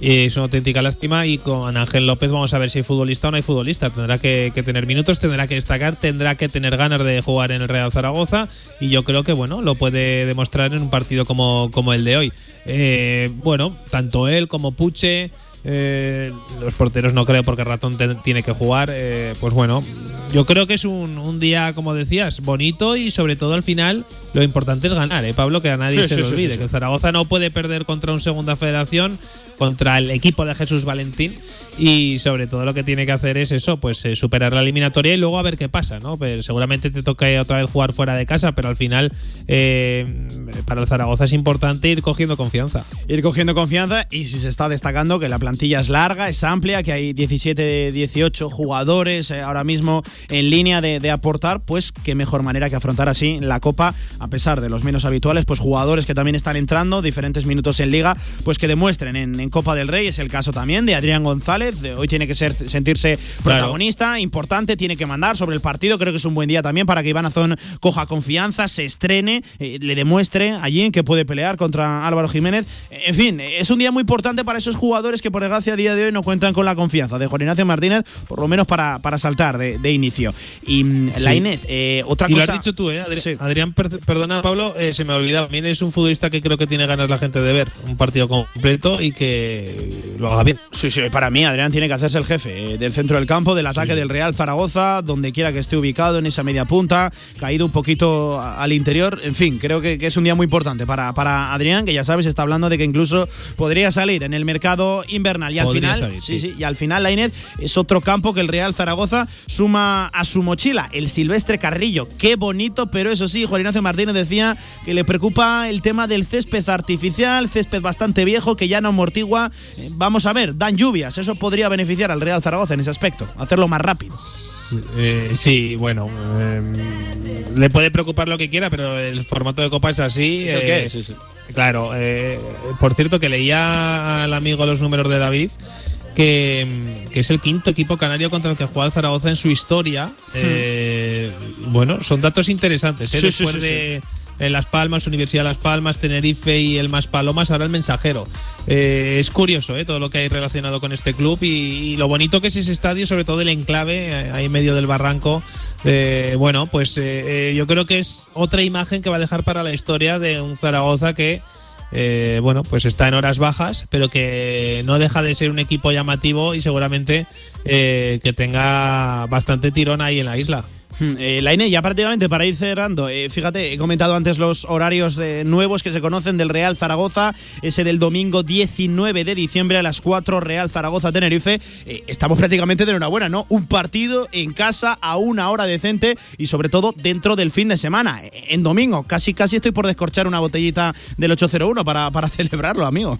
Y es una auténtica lástima y con Ángel López vamos a ver si hay futbolista o no hay futbolista. Tendrá que, que tener minutos, tendrá que destacar, tendrá que tener ganas de jugar en el Real Zaragoza y yo creo que bueno lo puede demostrar en un partido como, como el de hoy. Eh, bueno, tanto él como Puche, eh, los porteros no creo porque Ratón te- tiene que jugar. eh, pues bueno, yo creo que es un, un día, como decías, bonito y sobre todo al final lo importante es ganar, ¿eh, Pablo? Que a nadie Sí, se sí, le olvide. sí. Que el Zaragoza no puede perder contra un segunda federación, contra el equipo de Jesús Valentín y sobre todo lo que tiene que hacer es eso, pues eh, superar la eliminatoria y luego a ver qué pasa, ¿no? Seguramente te toca otra vez jugar fuera de casa, pero al final eh, para el Zaragoza es importante ir cogiendo confianza. ir cogiendo confianza y si se está destacando que la plantilla es larga, es amplia, que hay 17, 18 jugadores eh, ahora mismo en línea de, de aportar, pues qué mejor manera que afrontar así la Copa, a pesar de los menos habituales, pues jugadores que también están entrando, diferentes minutos en Liga, pues que demuestren en, en Copa del Rey, es el caso también de Adrián González, hoy tiene que ser sentirse protagonista, importante, tiene que mandar sobre el partido, creo que es un buen día también para que Iván Azón coja confianza, se estrene, eh, le demuestre allí en que puede pelear contra Álvaro Jiménez. En fin, es un día muy importante para esos jugadores que por desgracia a día de hoy no cuentan con la confianza de Juan Ignacio Martínez, por lo menos para, para saltar de, de inicio. Y mm, la Inés, eh, otra y lo cosa. has dicho tú, ¿eh? Adri- Adrián, per- perdona, Pablo, eh, se me ha olvidado. También es un futbolista que creo que tiene ganas la gente de ver un partido completo y que lo haga bien. Sí, sí, para mí Adrián tiene que hacerse el jefe eh, del centro del campo, del ataque del Real Zaragoza, donde quiera que esté ubicado en esa media punta, caído un poquito al interior. En fin, creo que, que es un día muy importante para, para Adrián, que ya sabes, está hablando de que incluso podría salir en el mercado invernal. Y al Podría final, salir, sí, sí. y al final la Inés es otro campo que el Real Zaragoza suma a su mochila, el Silvestre Carrillo. Qué bonito, pero eso sí, Juan Ignacio Martínez decía que le preocupa el tema del césped artificial, césped bastante viejo que ya no Eh, Vamos a ver, dan lluvias, eso podría beneficiar al Real Zaragoza en ese aspecto, hacerlo más rápido. Eh, sí, bueno, eh, le puede preocupar lo que quiera, pero el formato de copa es así. Es el eh, que es, sí, sí. Claro, eh, por cierto, que leía al amigo los números de David. Que, que es el quinto equipo canario contra el que juega el Zaragoza en su historia. Eh, bueno, son datos interesantes. ¿eh? Hmm. Sí, sí, Después de eh, Las Palmas, Universidad de Las Palmas, Tenerife y el Más Palomas, ahora el mensajero. Eh, es curioso ¿eh? todo lo que hay relacionado con este club y, lo bonito que es ese estadio, sobre todo el enclave, eh, ahí en medio del barranco. Eh, bueno, pues eh, eh, yo creo que es otra imagen que va a dejar para la historia de un Zaragoza que. bueno, pues está en horas bajas, pero que no deja de ser un equipo llamativo y seguramente que tenga bastante tirón ahí en la isla. Eh, la INE, ya prácticamente para ir cerrando, eh, fíjate, he comentado antes los horarios eh, nuevos que se conocen del Real Zaragoza, ese del domingo 19 de diciembre a las 4, Real Zaragoza Tenerife. Eh, estamos prácticamente de enhorabuena, ¿no? Un partido en casa a una hora decente y sobre todo dentro del fin de semana, en domingo. Casi, casi estoy por descorchar una botellita del 801 para, para celebrarlo, amigo.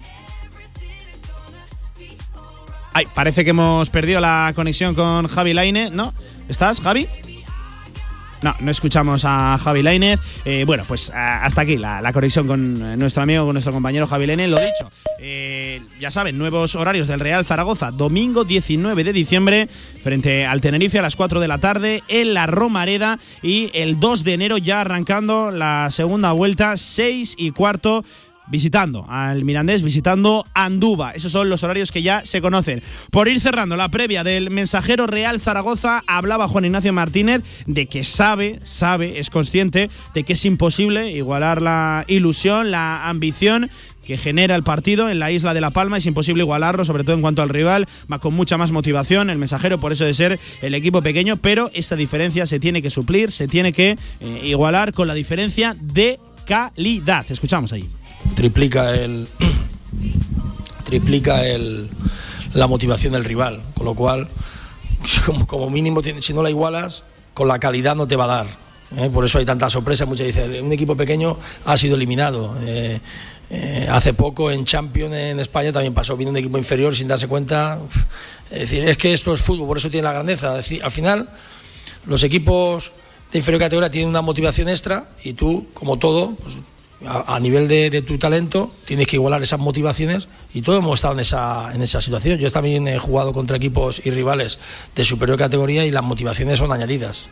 Ay, parece que hemos perdido la conexión con Javi Laine, ¿no? ¿Estás, Javi? No, no escuchamos a Javi Lainez. Eh, bueno, pues hasta aquí la, conexión con nuestro amigo, con nuestro compañero Javi Lainez. Lo dicho, eh, ya saben, nuevos horarios del Real Zaragoza. Domingo 19 de diciembre, frente al Tenerife a las 4 de la tarde, en la Romareda. Y el 2 de enero ya arrancando la segunda vuelta, 6 y cuarto visitando al Mirandés, visitando Andúba. Esos son los horarios que ya se conocen. Por ir cerrando la previa del mensajero Real Zaragoza, hablaba Juan Ignacio Martínez de que sabe, sabe, es consciente de que es imposible igualar la ilusión, la ambición que genera el partido en la isla de La Palma. Es imposible igualarlo, sobre todo en cuanto al rival, va con mucha más motivación. El mensajero, por eso de ser el equipo pequeño, pero esa diferencia se tiene que suplir, se tiene que eh, igualar con la diferencia de calidad. Escuchamos ahí triplica el triplica el, la motivación del rival, con lo cual como, mínimo si no la igualas con la calidad no te va a dar. ¿eh? Por eso hay tanta sorpresa. Muchas dicen un equipo pequeño ha sido eliminado. Eh, eh, hace poco en Champions en España también pasó, vino un equipo inferior sin darse cuenta. Es decir, es que esto es fútbol, por eso tiene la grandeza. al final, los equipos de inferior categoría tienen una motivación extra y tú, como todo, pues, a, nivel de, tu talento tienes que igualar esas motivaciones y todos hemos estado en esa, en esa situación. Yo también he jugado contra equipos y rivales de superior categoría y las motivaciones son añadidas.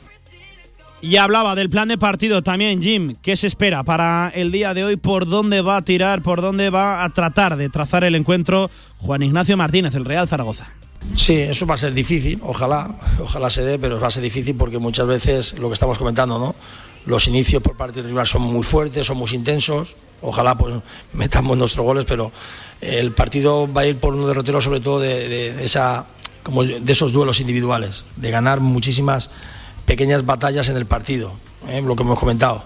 Y hablaba del plan de partido también, Jim. ¿Qué se espera para el día de hoy? ¿Por dónde va a tirar? ¿Por dónde va a tratar de trazar el encuentro Juan Ignacio Martínez, el Real Zaragoza? Sí, eso va a ser difícil, ojalá, ojalá se dé, pero va a ser difícil porque muchas veces lo que estamos comentando, ¿no? Los inicios por parte del rival son muy fuertes, son muy intensos. Ojalá pues metamos nuestros goles, pero el partido va a ir por un derrotero sobre todo de, esa, como de esos duelos individuales, de ganar muchísimas pequeñas batallas en el partido, ¿eh? lo que hemos comentado.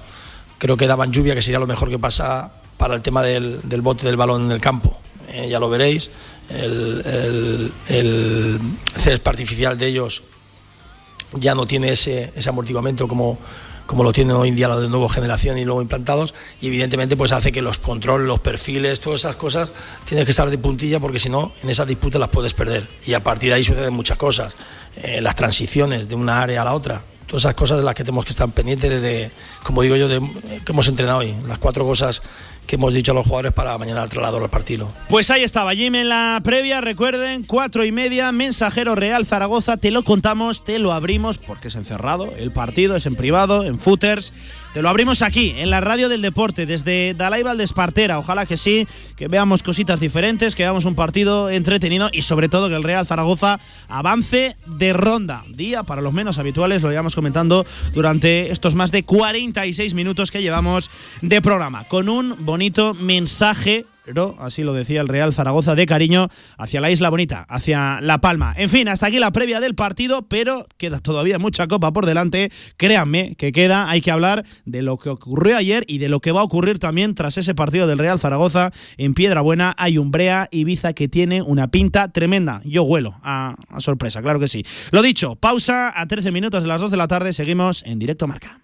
Creo que daban lluvia, que sería lo mejor que pasa para el tema del, bote del balón en el campo. ¿eh? ya lo veréis, el, el, césped artificial de ellos ya no tiene ese, ese amortiguamiento como como lo tienen hoy en día los de nueva generación y luego implantados, y evidentemente pues hace que los controles, los perfiles, todas esas cosas tienes que estar de puntilla porque si no, en esas disputas las puedes perder. Y a partir de ahí suceden muchas cosas, eh, las transiciones de una área a la otra, todas esas cosas de las que tenemos que estar pendientes desde, como digo yo, de, que hemos entrenado hoy, las cuatro cosas que hemos dicho a los jugadores para mañana al traslador al partido. Pues ahí estaba Jim en la previa, recuerden, cuatro y media, mensajero Real Zaragoza, te lo contamos, te lo abrimos porque es encerrado, el partido es en privado, en footers te lo abrimos aquí, en la radio del deporte, desde Dalai Espartera. Ojalá que sí, que veamos cositas diferentes, que veamos un partido entretenido y sobre todo que el Real Zaragoza avance de ronda. Día para los menos habituales, lo llevamos comentando durante estos más de 46 minutos que llevamos de programa, con un bonito mensaje así lo decía el Real Zaragoza de cariño hacia la Isla Bonita, hacia La Palma. En fin, hasta aquí la previa del partido, pero queda todavía mucha copa por delante. Créanme que queda, hay que hablar de lo que ocurrió ayer y de lo que va a ocurrir también tras ese partido del Real Zaragoza en Piedra Buena. Hay Umbrea Ibiza que tiene una pinta tremenda. Yo huelo a, a sorpresa, claro que sí. Lo dicho, pausa a 13 minutos de las 2 de la tarde, seguimos en directo marca.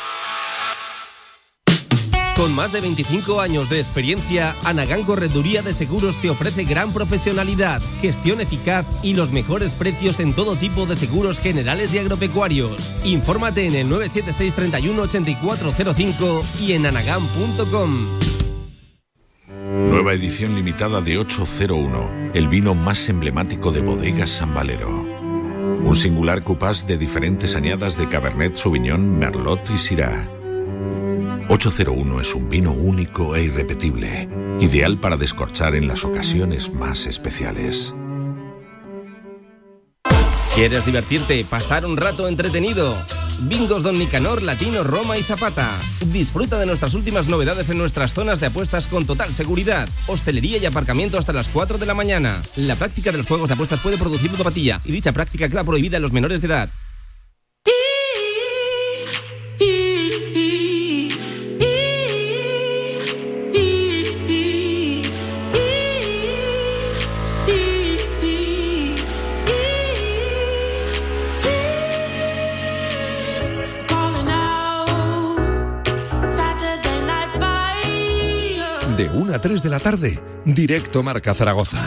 Con más de 25 años de experiencia, Anagán Correduría de Seguros te ofrece gran profesionalidad, gestión eficaz y los mejores precios en todo tipo de seguros generales y agropecuarios. Infórmate en el 976 31 8405 y en anagán.com. Nueva edición limitada de 801, el vino más emblemático de bodegas San Valero. Un singular cupás de diferentes añadas de Cabernet Sauvignon, Merlot y Syrah 801 es un vino único e irrepetible, ideal para descorchar en las ocasiones más especiales. ¿Quieres divertirte, pasar un rato entretenido? Bingos Don Nicanor, Latino, Roma y Zapata. Disfruta de nuestras últimas novedades en nuestras zonas de apuestas con total seguridad. Hostelería y aparcamiento hasta las 4 de la mañana. La práctica de los juegos de apuestas puede producir ludopatía y dicha práctica queda prohibida en los menores de edad. 3 de la tarde, directo Marca Zaragoza.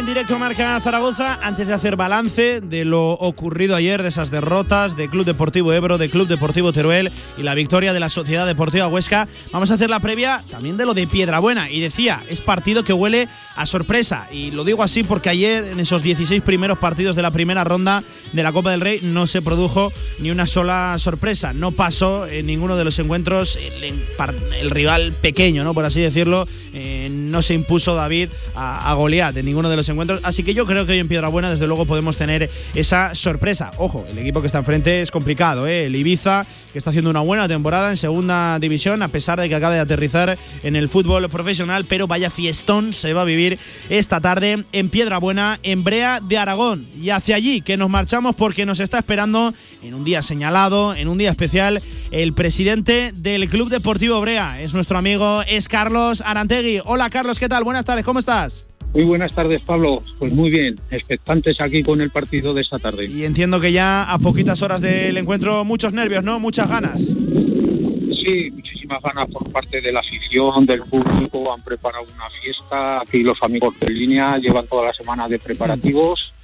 En directo Marca Zaragoza. Antes de hacer balance de lo ocurrido ayer, de esas derrotas de Club Deportivo Ebro, de Club Deportivo Teruel y la victoria de la Sociedad Deportiva Huesca, vamos a hacer la previa también de lo de Piedrabuena. Y decía, es partido que huele a sorpresa. Y lo digo así porque ayer, en esos 16 primeros partidos de la primera ronda de la Copa del Rey, no se produjo ni una sola sorpresa. No pasó en ninguno de los encuentros el, rival pequeño, ¿no? Por así decirlo. Eh, no se impuso David a, a Goliat en ninguno de los encuentros. Así que yo creo que hoy en Piedrabuena, desde luego, podemos tener esa sorpresa. Ojo, el equipo que está enfrente es complicado, ¿eh? El Ibiza, que está haciendo una buena temporada en segunda división, a pesar de que acaba de aterrizar en el fútbol profesional, pero vaya fiestón se va a vivir esta tarde en Piedrabuena, en Brea de Aragón. Y hacia allí que nos marchamos porque nos está esperando en un día señalado, en un día especial, el presidente del Club Deportivo Brea. Es nuestro amigo, es Carlos Arantegui. Hola Carlos, ¿qué tal? Buenas tardes, ¿cómo estás? Muy buenas tardes, Pablo. Pues muy bien, expectantes aquí con el partido de esta tarde. Y entiendo que ya a poquitas horas del encuentro, muchos nervios, ¿no? Muchas ganas. Sí, muchísimas ganas por parte de la afición, del público. Han preparado una fiesta. Aquí los amigos de línea llevan toda la semana de preparativos.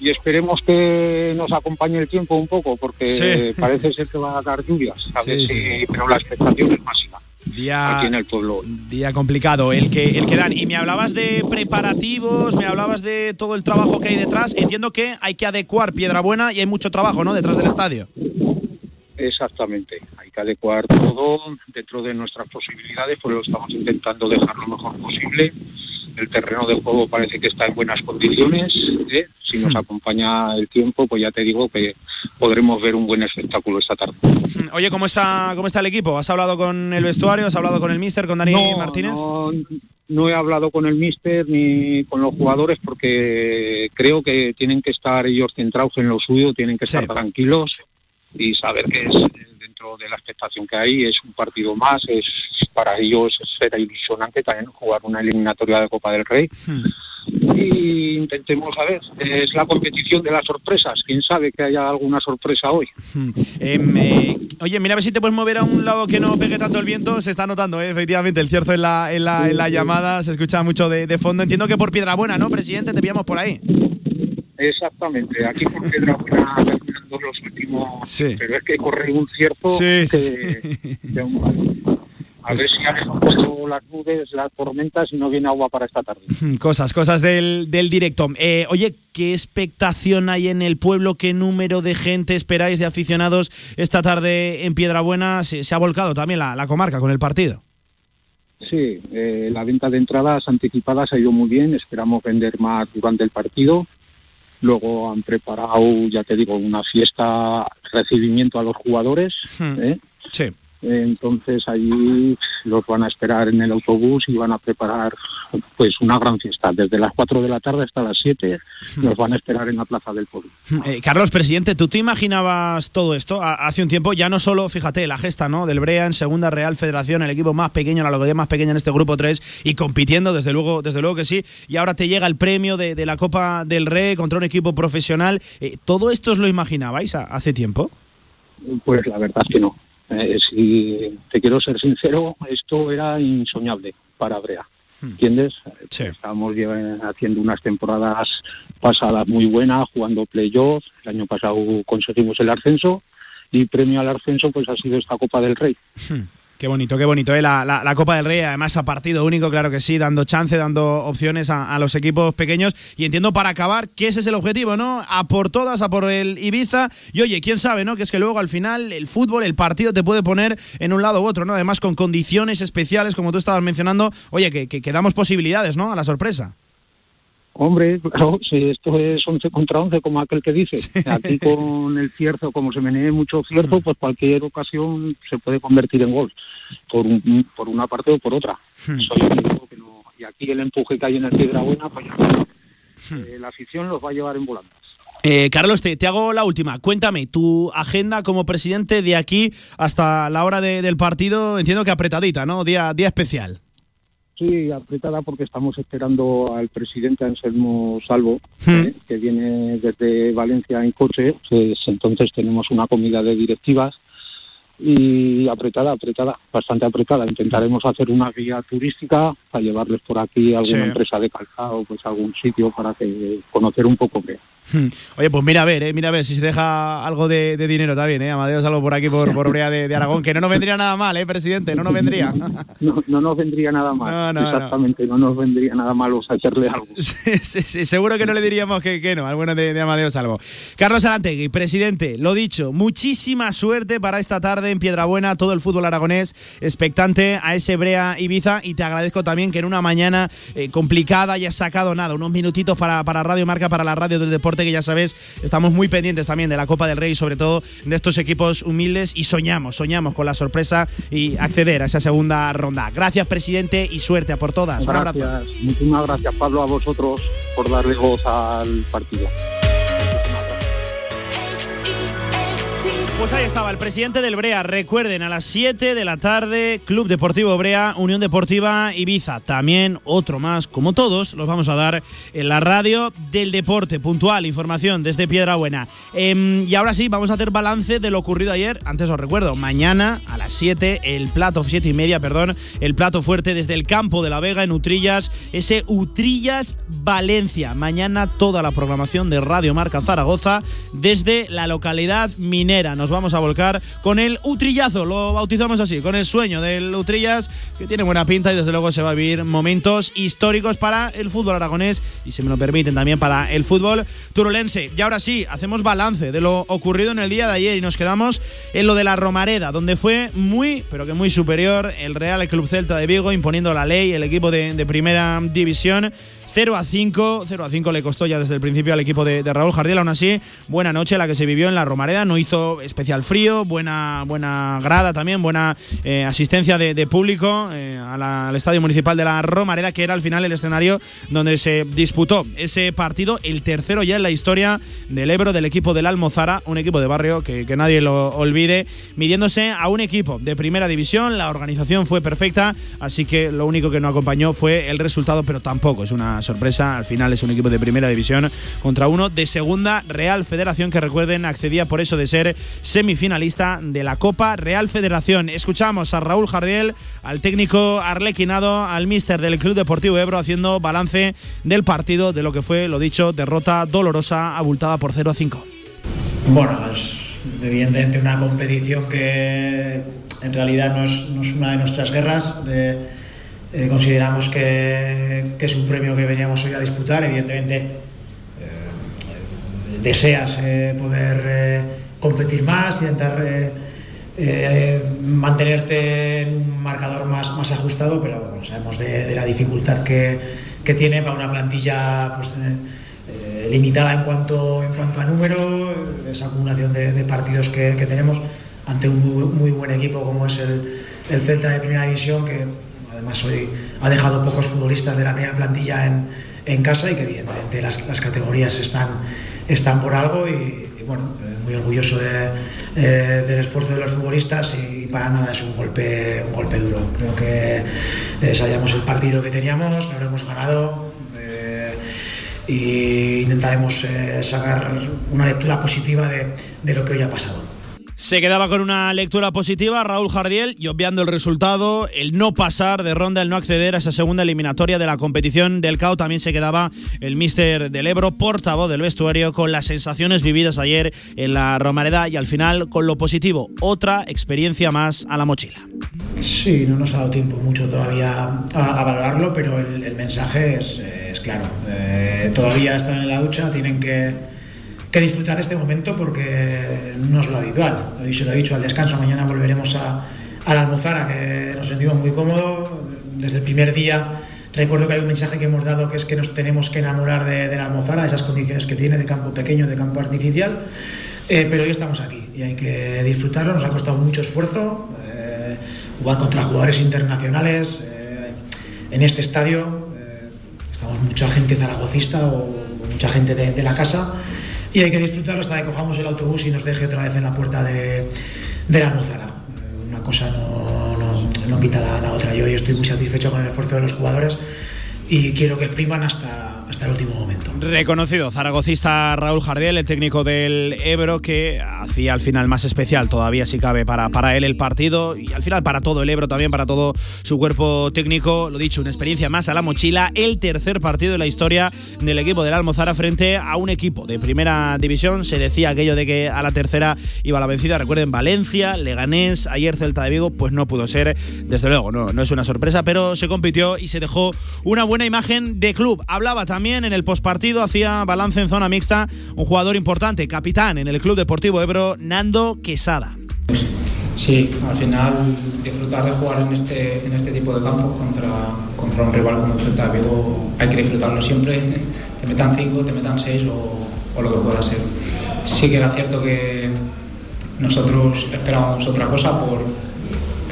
Y esperemos que nos acompañe el tiempo un poco, porque Sí. parece ser que va a dar lluvias. A ver si- sí. Pero la expectación es máxima. Día, Aquí en el pueblo. día complicado el que, el que dan. Y me hablabas de preparativos, me hablabas de todo el trabajo que hay detrás. Entiendo que hay que adecuar Piedrabuena y hay mucho trabajo, ¿no? Detrás del estadio. Exactamente, hay que adecuar todo dentro de nuestras posibilidades, pues lo estamos intentando dejar lo mejor posible. El terreno de juego parece que está en buenas condiciones. ¿eh? Si nos acompaña el tiempo, pues ya te digo que podremos ver un buen espectáculo esta tarde. Oye, ¿cómo está, ¿cómo está el equipo? ¿Has hablado con el vestuario? ¿Has hablado con el mister, con Dani No, Martínez? No, no he hablado con el míster ni con los jugadores porque creo que tienen que estar ellos centrados en lo suyo, tienen que estar tranquilos y saber que es dentro de la expectación que hay es un partido más, es para ellos será ilusionante también jugar una eliminatoria de Copa del Rey. Y intentemos a ver, es la competición de las sorpresas, quién sabe que haya alguna sorpresa hoy. Em, eh, oye, mira a ver si te puedes mover a un lado que no pegue tanto el viento. Se está notando, ¿eh? efectivamente, el cierzo en la, en la, en la llamada. Se escucha mucho de, de fondo. Entiendo que por Piedrabuena, ¿no, presidente? Te pillamos por ahí. Exactamente, aquí por Piedra Buena los últimos, pero es que corre un cierto Sí, sí, que un mal. A ver si un poco las nubes, las tormentas y no viene agua para esta tarde. Cosas, cosas del, del directo. Eh, oye, ¿qué expectación hay en el pueblo? ¿Qué número de gente esperáis de aficionados esta tarde en Piedrabuena? Se, se ha volcado también la, la comarca con el partido. Sí, eh, la venta de entradas anticipadas ha ido muy bien, esperamos vender más durante el partido. Luego han preparado, ya te digo, una fiesta, recibimiento a los jugadores. ¿eh? Sí. Entonces allí los van a esperar en el autobús y van a preparar pues una gran fiesta. Desde las 4 de la tarde hasta las 7 nos van a esperar en la plaza del pueblo. Eh, Carlos, presidente, ¿tú te imaginabas todo esto hace un tiempo? Ya no solo, fíjate, la gesta ¿no? del Brea en Segunda Real Federación, el equipo más pequeño, la localidad más pequeña en este grupo 3 y compitiendo, desde luego, desde luego que sí. Y ahora te llega el premio de, de la Copa del Rey contra un equipo profesional. Eh, ¿Todo esto os lo imaginabais hace tiempo? Pues la verdad es que no. Eh, si te quiero ser sincero, esto era insoñable para Brea. ¿Entiendes? Estábamos lle- haciendo unas temporadas pasadas muy buenas, jugando playoff. El año pasado conseguimos el ascenso y premio al ascenso pues ha sido esta Copa del Rey. Qué bonito, qué bonito, ¿eh? la, la- Copa del Rey, además a partido único, claro que sí, dando chance, dando opciones a, a los equipos pequeños. Y entiendo para acabar que ese es el objetivo, ¿no? A por todas, a por el Ibiza. Y oye, quién sabe, ¿no? Que es que luego al final el fútbol, el partido te puede poner en un lado u otro, ¿no? Además con condiciones especiales, como tú estabas mencionando, oye, que, que, que damos posibilidades, ¿no? A la sorpresa. Hombre, claro, si esto es 11 contra 11, como aquel que dice. Aquí con el cierzo, como se menee mucho cierzo, pues cualquier ocasión se puede convertir en gol, por, un, por una parte o por otra. Eso yo digo que no. Y aquí el empuje que hay en el Piedrabuena, pues ya eh, la afición los va a llevar en volandas. Eh, Carlos, te, te, hago la última. Cuéntame, tu agenda como presidente de aquí hasta la hora de, del partido, entiendo que apretadita, ¿no? Día, día especial. Sí, apretada porque estamos esperando al presidente Anselmo Salvo, eh, que viene desde Valencia en coche. Pues, entonces tenemos una comida de directivas y apretada, apretada, bastante apretada. Intentaremos hacer una guía turística para llevarles por aquí a alguna Sí. empresa de calzado, pues a algún sitio para que conocer un poco qué. Oye, pues mira a ver, eh, mira a ver si se deja algo de, de dinero también, ¿eh? Amadeus, algo por aquí, por, por Brea de, de Aragón, que no nos vendría nada mal, ¿eh, presidente? No nos vendría. No, no nos vendría nada mal, No, no, no. exactamente, no. nos vendría nada mal hacerle algo. Sí, sí, sí, seguro que no le diríamos que, que no, al bueno de, de Amadeo Salvo. Carlos Arantegui, presidente, lo dicho, muchísima suerte para esta tarde en Piedrabuena, todo el fútbol aragonés expectante a ese Brea Ibiza y te agradezco también que en una mañana eh, complicada hayas sacado nada, unos minutitos para, para Radio Marca, para la radio del deporte, que ya sabes, estamos muy pendientes también de la Copa del Rey sobre todo de estos equipos humildes y soñamos, soñamos con la sorpresa y acceder a esa segunda ronda. Gracias, presidente, y suerte a por todas. Un abrazo. Gracias, muchísimas gracias Pablo a vosotros por darle voz al partido. Pues ahí estaba el presidente del Brea. Recuerden, a las 7 de la tarde, Club Deportivo Brea, Unión Deportiva Ibiza. También otro más, como todos, los vamos a dar en la radio del deporte. Puntual, información desde Piedrabuena. Em, y ahora sí, vamos a hacer balance de lo ocurrido ayer. Antes os recuerdo, mañana a las 7, el plato, 7 y media, perdón, el plato fuerte desde el campo de la Vega en Utrillas, ese Utrillas Valencia. Mañana toda la programación de Radio Marca Zaragoza desde la localidad minera. Nos vamos a volcar con el Utrillazo, lo bautizamos así, con el sueño del Utrillas, que tiene buena pinta y desde luego se va a vivir momentos históricos para el fútbol aragonés y, si me lo permiten, también para el fútbol turulense. Y ahora sí, hacemos balance de lo ocurrido en el día de ayer y nos quedamos en lo de la Romareda, donde fue muy, pero que muy superior el Real Club Celta de Vigo, imponiendo la ley, el equipo de primera división. 0 a 5, 0 a 5 le costó ya desde el principio al equipo de, Raúl Jardiel. Aún así, buena noche la que se vivió en la Romareda. No hizo especial frío, buena, buena grada también, buena eh, asistencia de, público eh, a la- al estadio municipal de la Romareda, que era al final el escenario donde se disputó ese partido, el tercero ya en la historia del Ebro, del equipo del Almozara, un equipo de barrio que, que nadie lo olvide, midiéndose a un equipo de primera división. La organización fue perfecta, así que lo único que no acompañó fue el resultado, pero tampoco es una sorpresa. Al final es un equipo de primera división contra uno de segunda Real Federación, que recuerden accedía por eso de ser semifinalista de la Copa Real Federación. Escuchamos a Raúl Jardiel, al técnico Arlequinado, al míster del Club Deportivo Ebro haciendo balance del partido, de lo que fue, lo dicho, derrota dolorosa, abultada por 0 a 5. Bueno, es evidentemente una competición que en realidad no es, no es una de nuestras guerras. Eh, consideramos que, es un premio que veníamos hoy a disputar. Evidentemente eh, deseas eh, poder competir más, intentar mantenerte en un marcador más, más ajustado, pero sabemos de, la dificultad que, que tiene para una plantilla pues, limitada en cuanto, en cuanto a número, esa acumulación de, de partidos que, que tenemos ante un muy, muy buen equipo como es el, el Celta de Primera División, que además hoy ha dejado pocos futbolistas de la primera plantilla en, en casa y que evidentemente las, las categorías están, están por algo y, bueno, eh, muy orgulloso eh, del esfuerzo de los futbolistas y, para nada es un golpe, un golpe duro. Creo que eh, sabíamos el partido que teníamos, no lo hemos ganado eh, y intentaremos eh, sacar una lectura positiva de, de lo que hoy ha pasado. Se quedaba con una lectura positiva Raúl Jardiel y obviando el resultado, el no pasar de ronda, el no acceder a esa segunda eliminatoria de la competición del CAO, también se quedaba el míster del Ebro, portavoz del vestuario, con las sensaciones vividas ayer en la Romareda y al final con lo positivo, otra experiencia más a la mochila. Sí, no nos ha dado tiempo mucho todavía a, valorarlo, pero el, mensaje es, es claro. Eh, todavía están en la ducha, tienen que, que disfrutar de este momento porque no es lo habitual. Hoy se lo he dicho al descanso, mañana volveremos a, la Almozara, que nos sentimos muy cómodos. Desde el primer día Recuerdo que hay un mensaje que hemos dado que es que nos tenemos que enamorar de, de la Almozara, esas condiciones que tiene de campo pequeño, de campo artificial, eh, pero hoy estamos aquí y hay que disfrutarlo, nos ha costado mucho esfuerzo, eh, jugar contra jugadores internacionales eh, en este estadio, estamos mucha gente zaragocista o, mucha gente de, de la casa y hay que disfrutarlo hasta que cojamos el autobús y nos deje otra vez en la puerta de, de la Almozara. Eh, Una cosa no, no, quita la, otra. Yo hoy estoy muy satisfecho con el esfuerzo de los jugadores y quiero que expriman hasta, hasta el último momento. Reconocido zaragocista Raúl Jardiel, el técnico del Ebro, que hacía al final más especial todavía si cabe para, para él el partido y al final para todo el Ebro también, para todo su cuerpo técnico. Lo dicho, una experiencia más a la mochila. El tercer partido de la historia del equipo del Almozara frente a un equipo de primera división. Se decía aquello de que a la tercera iba la vencida. Recuerden, Valencia, Leganés, ayer Celta de Vigo, pues no pudo ser, desde luego, no, no es una sorpresa, pero se compitió y se dejó una buena imagen de club. Hablaba también en el postpartido, hacía balance en zona mixta, un jugador importante, capitán en el Club Deportivo Ebro, Nando Quesada. Sí, al final disfrutar de jugar en este, en este tipo de campos contra, contra un rival como el Celta Vigo hay que disfrutarlo siempre, te metan 5, te metan 6 o, o lo que pueda ser. Sí que era cierto que nosotros esperábamos otra cosa por,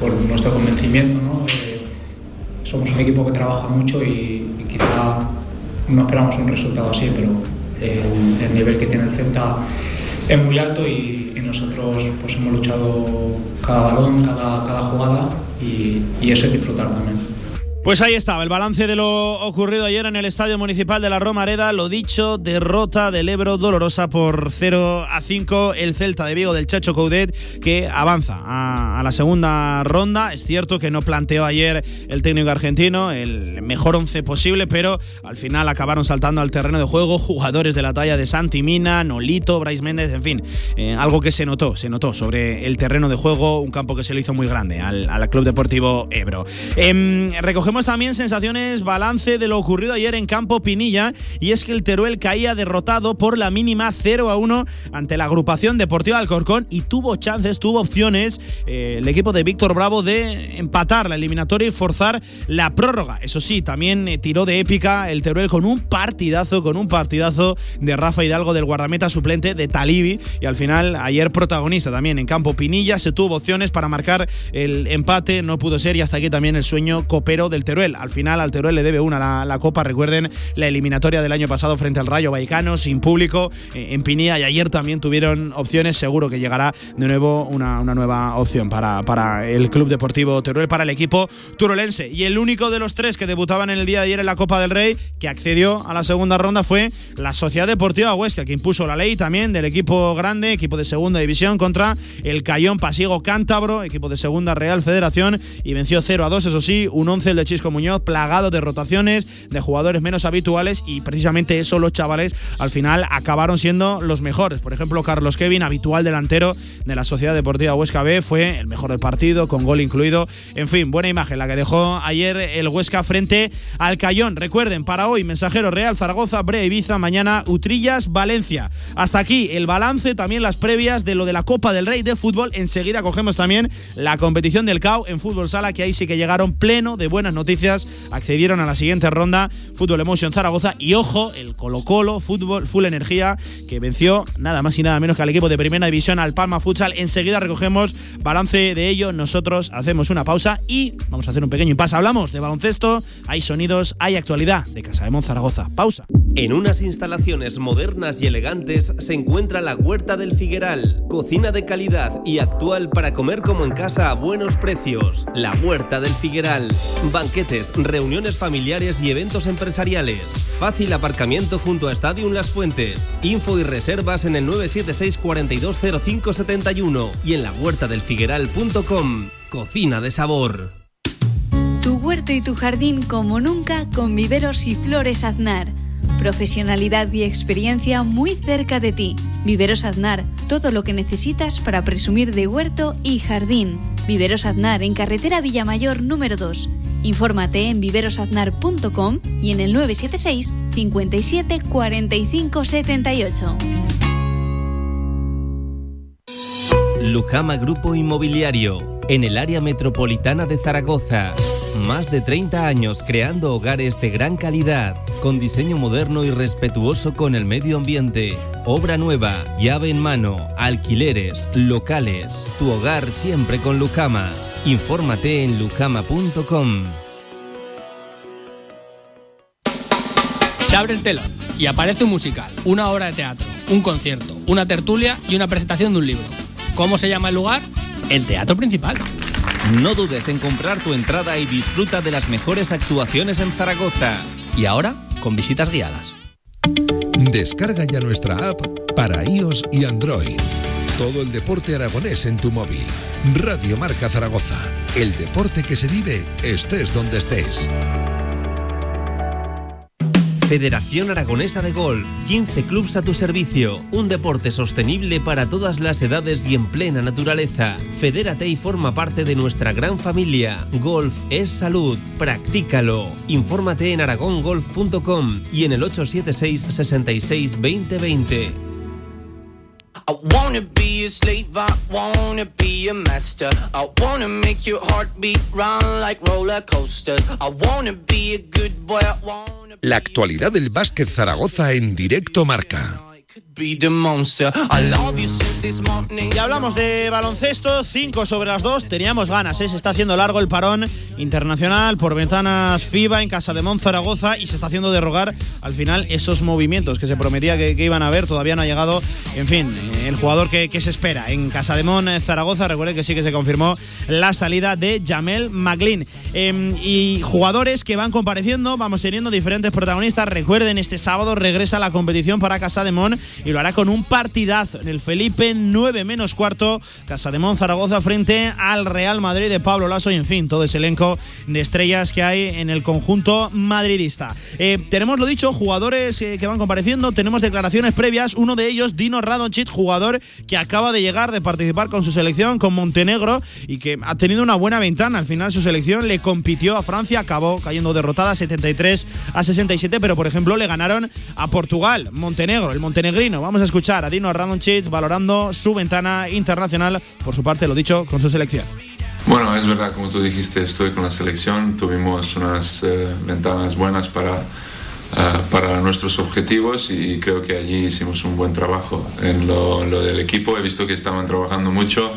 por nuestro convencimiento, ¿no? Eh, somos un equipo que trabaja mucho y, y quizá no esperamos un resultado así, pero el, el nivel que tiene el Celta es muy alto y, y nosotros pues hemos luchado cada balón, cada, cada jugada y, y eso es disfrutar también. Pues ahí estaba el balance de lo ocurrido ayer en el Estadio Municipal de la Romareda. Lo dicho, derrota del Ebro dolorosa por 0 a 5. El Celta de Vigo del Chacho Coudet que avanza a, la segunda ronda. Es cierto que no planteó ayer el técnico argentino el mejor once posible, pero al final acabaron saltando al terreno de juego jugadores de la talla de Santi Mina, Nolito, Bryce Méndez, en fin, eh, algo que se notó, se notó sobre el terreno de juego, un campo que se le hizo muy grande al, Club Deportivo Ebro. Eh, recogemos también sensaciones, balance de lo ocurrido ayer en Campo Pinilla, y es que el Teruel caía derrotado por la mínima 0 a 1 ante la agrupación deportiva Alcorcón y tuvo chances, tuvo opciones eh, el equipo de Víctor Bravo de empatar la eliminatoria y forzar la prórroga. Eso sí, también eh, tiró de épica el Teruel con un partidazo, con un partidazo de Rafa Hidalgo del guardameta suplente de Talibi y al final ayer protagonista también en Campo Pinilla, se tuvo opciones para marcar el empate, no pudo ser y hasta aquí también el sueño copero del Teruel. Al final al Teruel le debe una la, Copa, recuerden la eliminatoria del año pasado frente al Rayo Vallecano, sin público, eh, en Pinilla y ayer también tuvieron opciones, seguro que llegará de nuevo una, una nueva opción para, para, el Club Deportivo Teruel, para el equipo turolense. Y el único de los tres que debutaban en el día de ayer en la Copa del Rey, que accedió a la segunda ronda, fue la Sociedad Deportiva Huesca, que impuso la ley también del equipo grande, equipo de segunda división, contra el Cayón Pasiego Cántabro, equipo de segunda Real Federación, y venció 0 a 2, eso sí, un 11 el de Chisco Muñoz plagado de rotaciones, de jugadores menos habituales y precisamente eso los chavales al final acabaron siendo los mejores. Por ejemplo, Carlos Kevin, habitual delantero de la Sociedad Deportiva Huesca B, fue el mejor del partido, con gol incluido. En fin, buena imagen la que dejó ayer el Huesca frente al Cayón. Recuerden, para hoy, Mensajero Real, Zaragoza, Bre, Ibiza, mañana Utrillas, Valencia. Hasta aquí el balance, también las previas de lo de la Copa del Rey de fútbol. Enseguida cogemos también la competición del CAO en fútbol sala, que ahí sí que llegaron pleno de buenas noticias accedieron a la siguiente ronda Fútbol Emotion Zaragoza y ojo, el Colo Colo Fútbol Full Energía que venció nada más y nada menos que al equipo de Primera División al Palma Futsal. Enseguida recogemos balance de ello, nosotros hacemos una pausa y vamos a hacer un pequeño impasse. Hablamos de baloncesto, hay sonidos, hay actualidad de Casa de Zaragoza. Pausa. En unas instalaciones modernas y elegantes se encuentra la Huerta del Figueral, cocina de calidad y actual para comer como en casa a buenos precios. La Huerta del Figueral, banquetes, reuniones familiares y eventos empresariales. Fácil aparcamiento junto a Estadio Las Fuentes. Info y reservas en el 976 420571 y en la huertadelfigueral.com. Cocina de sabor. Tu huerto y tu jardín como nunca con viveros y flores Aznar. Profesionalidad y experiencia muy cerca de ti. Viveros Aznar, todo lo que necesitas para presumir de huerto y jardín. Viveros Aznar en carretera Villamayor número 2. Infórmate en viverosaznar.com y en el 976 57 45 78. Lujama Grupo Inmobiliario, en el área metropolitana de Zaragoza. Más de 30 años creando hogares de gran calidad, con diseño moderno y respetuoso con el medio ambiente. Obra nueva, llave en mano, alquileres, locales. Tu hogar siempre con Lucama. Infórmate en lucama.com. Se abre el telón y aparece un musical, una obra de teatro, un concierto, una tertulia y una presentación de un libro. ¿Cómo se llama el lugar? El Teatro Principal. No dudes en comprar tu entrada y disfruta de las mejores actuaciones en Zaragoza. Y ahora, con visitas guiadas. Descarga ya nuestra app para iOS y Android. Todo el deporte aragonés en tu móvil. Radio Marca Zaragoza. El deporte que se vive estés donde estés. Federación Aragonesa de Golf, 15 clubs a tu servicio, un deporte sostenible para todas las edades y en plena naturaleza. Fedérate y forma parte de nuestra gran familia. Golf es salud, practícalo. Infórmate en aragongolf.com y en el 876 66 2020. I wanna be a slave, I wanna be a master. I wanna make your heartbeat run like roller coasters. I wanna be a good boy, I wanna La actualidad del básquet Zaragoza en directo marca. Y hablamos de baloncesto, 5 sobre las 2. Teníamos ganas, ¿eh? se está haciendo largo el parón internacional por ventanas FIBA en Casa de Mon Zaragoza y se está haciendo derrogar al final esos movimientos que se prometía que, iban a haber. Todavía no ha llegado, en fin, eh, el jugador que, se espera en Casa de Mon eh, Zaragoza. Recuerden que sí que se confirmó la salida de Jamel McLean. Eh, y jugadores que van compareciendo, vamos teniendo diferentes protagonistas. Recuerden, este sábado regresa la competición para Casa de Mon y lo hará con un partidazo en el Felipe 9 menos cuarto, Casa de Zaragoza frente al Real Madrid de Pablo Lasso y en fin, todo ese elenco de estrellas que hay en el conjunto madridista. Eh, tenemos lo dicho, jugadores eh, que van compareciendo, tenemos declaraciones previas, uno de ellos, Dino Radonchit, jugador que acaba de llegar de participar con su selección, con Montenegro y que ha tenido una buena ventana, al final su selección le compitió a Francia, acabó cayendo derrotada 73 a 67, pero por ejemplo le ganaron a Portugal, Montenegro, el montenegrino Vamos a escuchar a Dino Radonchit valorando su ventana internacional, por su parte, lo dicho, con su selección. Bueno, es verdad, como tú dijiste, estoy con la selección, tuvimos unas eh, ventanas buenas para, eh, para nuestros objetivos y creo que allí hicimos un buen trabajo. En lo, lo del equipo he visto que estaban trabajando mucho.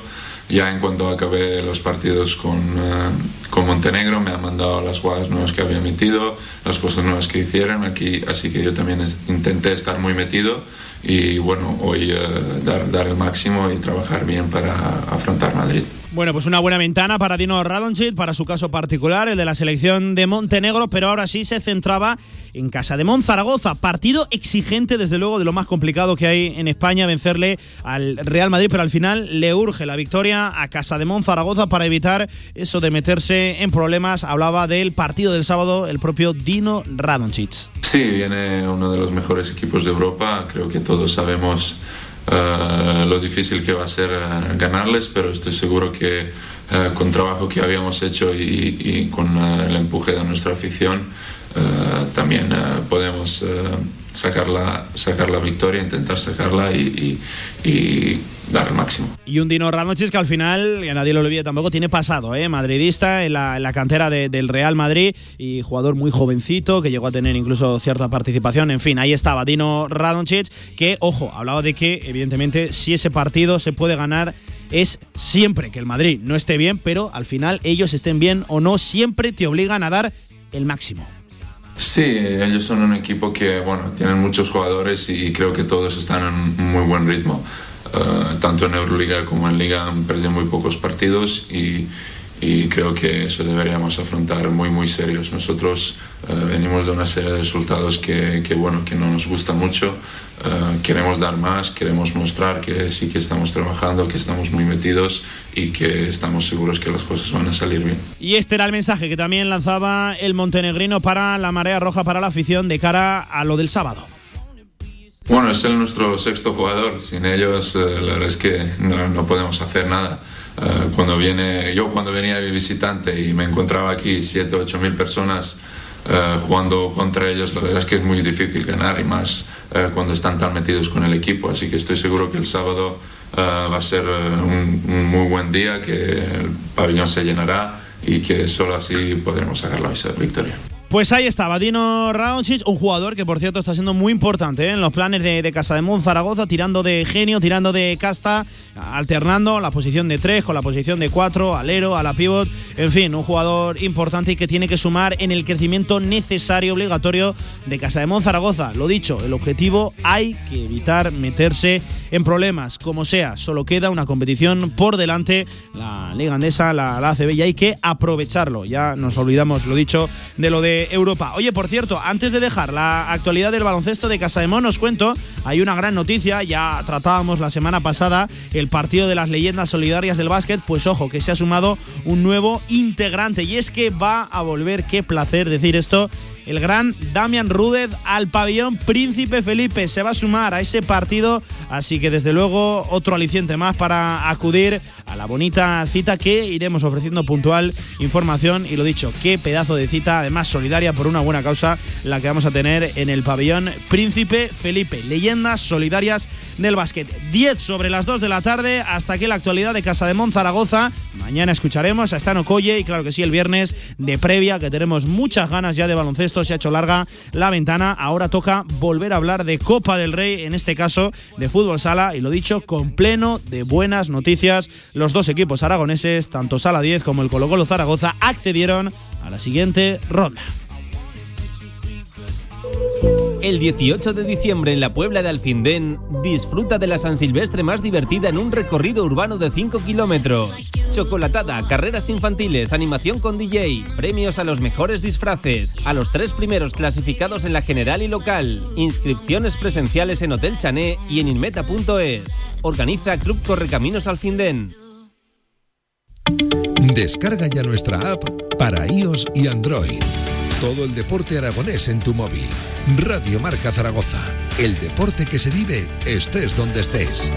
Ya en cuanto acabé los partidos con, eh, con Montenegro me han mandado las jugadas nuevas que había metido, las cosas nuevas que hicieron aquí, así que yo también es- intenté estar muy metido y bueno, hoy eh, dar, dar el máximo y trabajar bien para afrontar Madrid. Bueno, pues una buena ventana para Dino Radonchit, para su caso particular, el de la selección de Montenegro, pero ahora sí se centraba en Casa de Mon Zaragoza. Partido exigente, desde luego, de lo más complicado que hay en España, vencerle al Real Madrid, pero al final le urge la victoria a Casa de Mon Zaragoza para evitar eso de meterse en problemas. Hablaba del partido del sábado el propio Dino Radonchit. Sí, viene uno de los mejores equipos de Europa. Creo que todos sabemos eh, lo difícil que va a ser eh, ganarles, pero estoy seguro que eh, con trabajo que habíamos hecho y, y con el empuje de nuestra afición también podemos sacar, la, sacar la victoria, intentar sacarla y, y- y dar el máximo. Y un Dino Radonchit que al final, y a nadie lo olvide tampoco, tiene pasado, ¿eh? madridista en la, en la cantera de- del Real Madrid y jugador muy jovencito que llegó a tener incluso cierta participación. En fin, ahí estaba Dino Radonchit que, ojo, hablaba de que evidentemente si ese partido se puede ganar es siempre que el Madrid no esté bien, pero al final ellos estén bien o no, siempre te obligan a dar el máximo. Sí, ellos son un equipo que, bueno, tienen muchos jugadores y creo que todos están en un muy buen ritmo. Eh, tanto en Euroliga como en Liga han perdido muy pocos partidos y, y creo que eso deberíamos afrontar muy, muy serios. Nosotros eh, venimos de una serie de resultados que, que, bueno, que no nos gusta mucho. Eh, queremos dar más, queremos mostrar que sí que estamos trabajando, que estamos muy metidos y que estamos seguros que las cosas van a salir bien. Y este era el mensaje que también lanzaba el montenegrino para la marea roja, para la afición, de cara a lo del sábado. Bueno, es el nuestro sexto jugador. Sin ellos, eh, la verdad es que no, podemos hacer nada. Eh, cuando viene, yo cuando venía de visitante y me encontraba aquí 7 o 8 mil personas eh, jugando contra ellos, la verdad es que es muy difícil ganar y más eh, cuando están tan metidos con el equipo. Así que estoy seguro que el sábado va a ser un, un muy buen día, que el pabellón se llenará y que solo así podremos sacar la victoria. Pues ahí estaba Dino Raoncic, un jugador que por cierto está siendo muy importante ¿eh? en los planes de, de Casa de Mon Zaragoza, tirando de genio, tirando de casta, alternando la posición de 3 con la posición de 4, alero, a la pivot, en fin, un jugador importante y que tiene que sumar en el crecimiento necesario, obligatorio de Casa de Zaragoza. Lo dicho, el objetivo hay que evitar meterse en problemas, como sea, solo queda una competición por delante, la Liga Andesa, la, la ACB, y hay que aprovecharlo. Ya nos olvidamos, lo dicho, de lo de Europa. Oye, por cierto, antes de dejar la actualidad del baloncesto de Casa de os cuento, hay una gran noticia, ya tratábamos la semana pasada el partido de las leyendas solidarias del básquet, pues ojo, que se ha sumado un nuevo integrante y es que va a volver, qué placer decir esto, el gran Damian Rudez al pabellón Príncipe Felipe. Se va a sumar a ese partido, así que desde luego otro aliciente más para acudir a la bonita cita que iremos ofreciendo puntual información y lo dicho, qué pedazo de cita, además solidaria por una buena causa, la que vamos a tener en el pabellón Príncipe Felipe. Leyendas solidarias del básquet. 10 sobre las 2 de la tarde, hasta aquí la actualidad de Casa de Zaragoza. Mañana escucharemos a Estano Colle y claro que sí, el viernes de previa, que tenemos muchas ganas ya de baloncesto se ha hecho larga la ventana. Ahora toca volver a hablar de Copa del Rey, en este caso de fútbol sala, y lo dicho, con pleno de buenas noticias. Los dos equipos aragoneses, tanto Sala 10 como el Colo Colo Zaragoza, accedieron a la siguiente ronda. El 18 de diciembre en la Puebla de Alfindén, disfruta de la San Silvestre más divertida en un recorrido urbano de 5 kilómetros. Chocolatada, carreras infantiles, animación con DJ, premios a los mejores disfraces, a los tres primeros clasificados en la general y local, inscripciones presenciales en Hotel Chané y en inmeta.es. Organiza Club Correcaminos Alfindén. Descarga ya nuestra app para iOS y Android. Todo el deporte aragonés en tu móvil. Radio Marca Zaragoza. El deporte que se vive estés donde estés.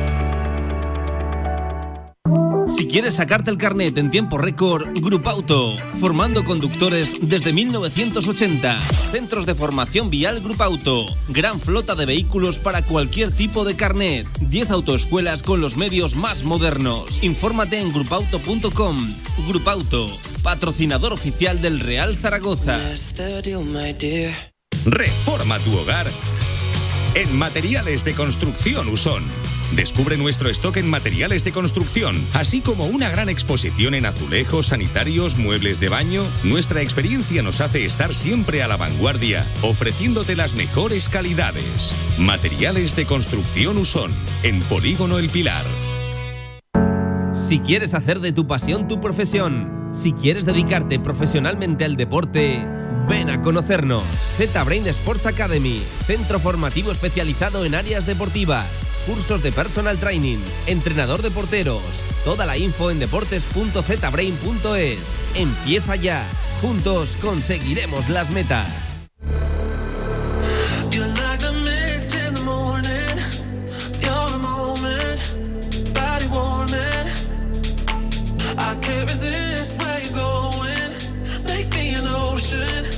Si quieres sacarte el carnet en tiempo récord, Grupauto, formando conductores desde 1980. Centros de formación vial Grupauto. Gran flota de vehículos para cualquier tipo de carnet. 10 autoescuelas con los medios más modernos. Infórmate en grupauto.com. Grupauto, patrocinador oficial del Real Zaragoza. Reforma tu hogar en Materiales de Construcción Usón. Descubre nuestro stock en materiales de construcción, así como una gran exposición en azulejos, sanitarios, muebles de baño. Nuestra experiencia nos hace estar siempre a la vanguardia, ofreciéndote las mejores calidades. Materiales de Construcción Usón, en Polígono El Pilar. Si quieres hacer de tu pasión tu profesión, si quieres dedicarte profesionalmente al deporte, ven a conocernos. Z-Brain Sports Academy, centro formativo especializado en áreas deportivas, cursos de personal training, entrenador de porteros. Toda la info en deportes.zbrain.es. Empieza ya. Juntos conseguiremos las metas. Mist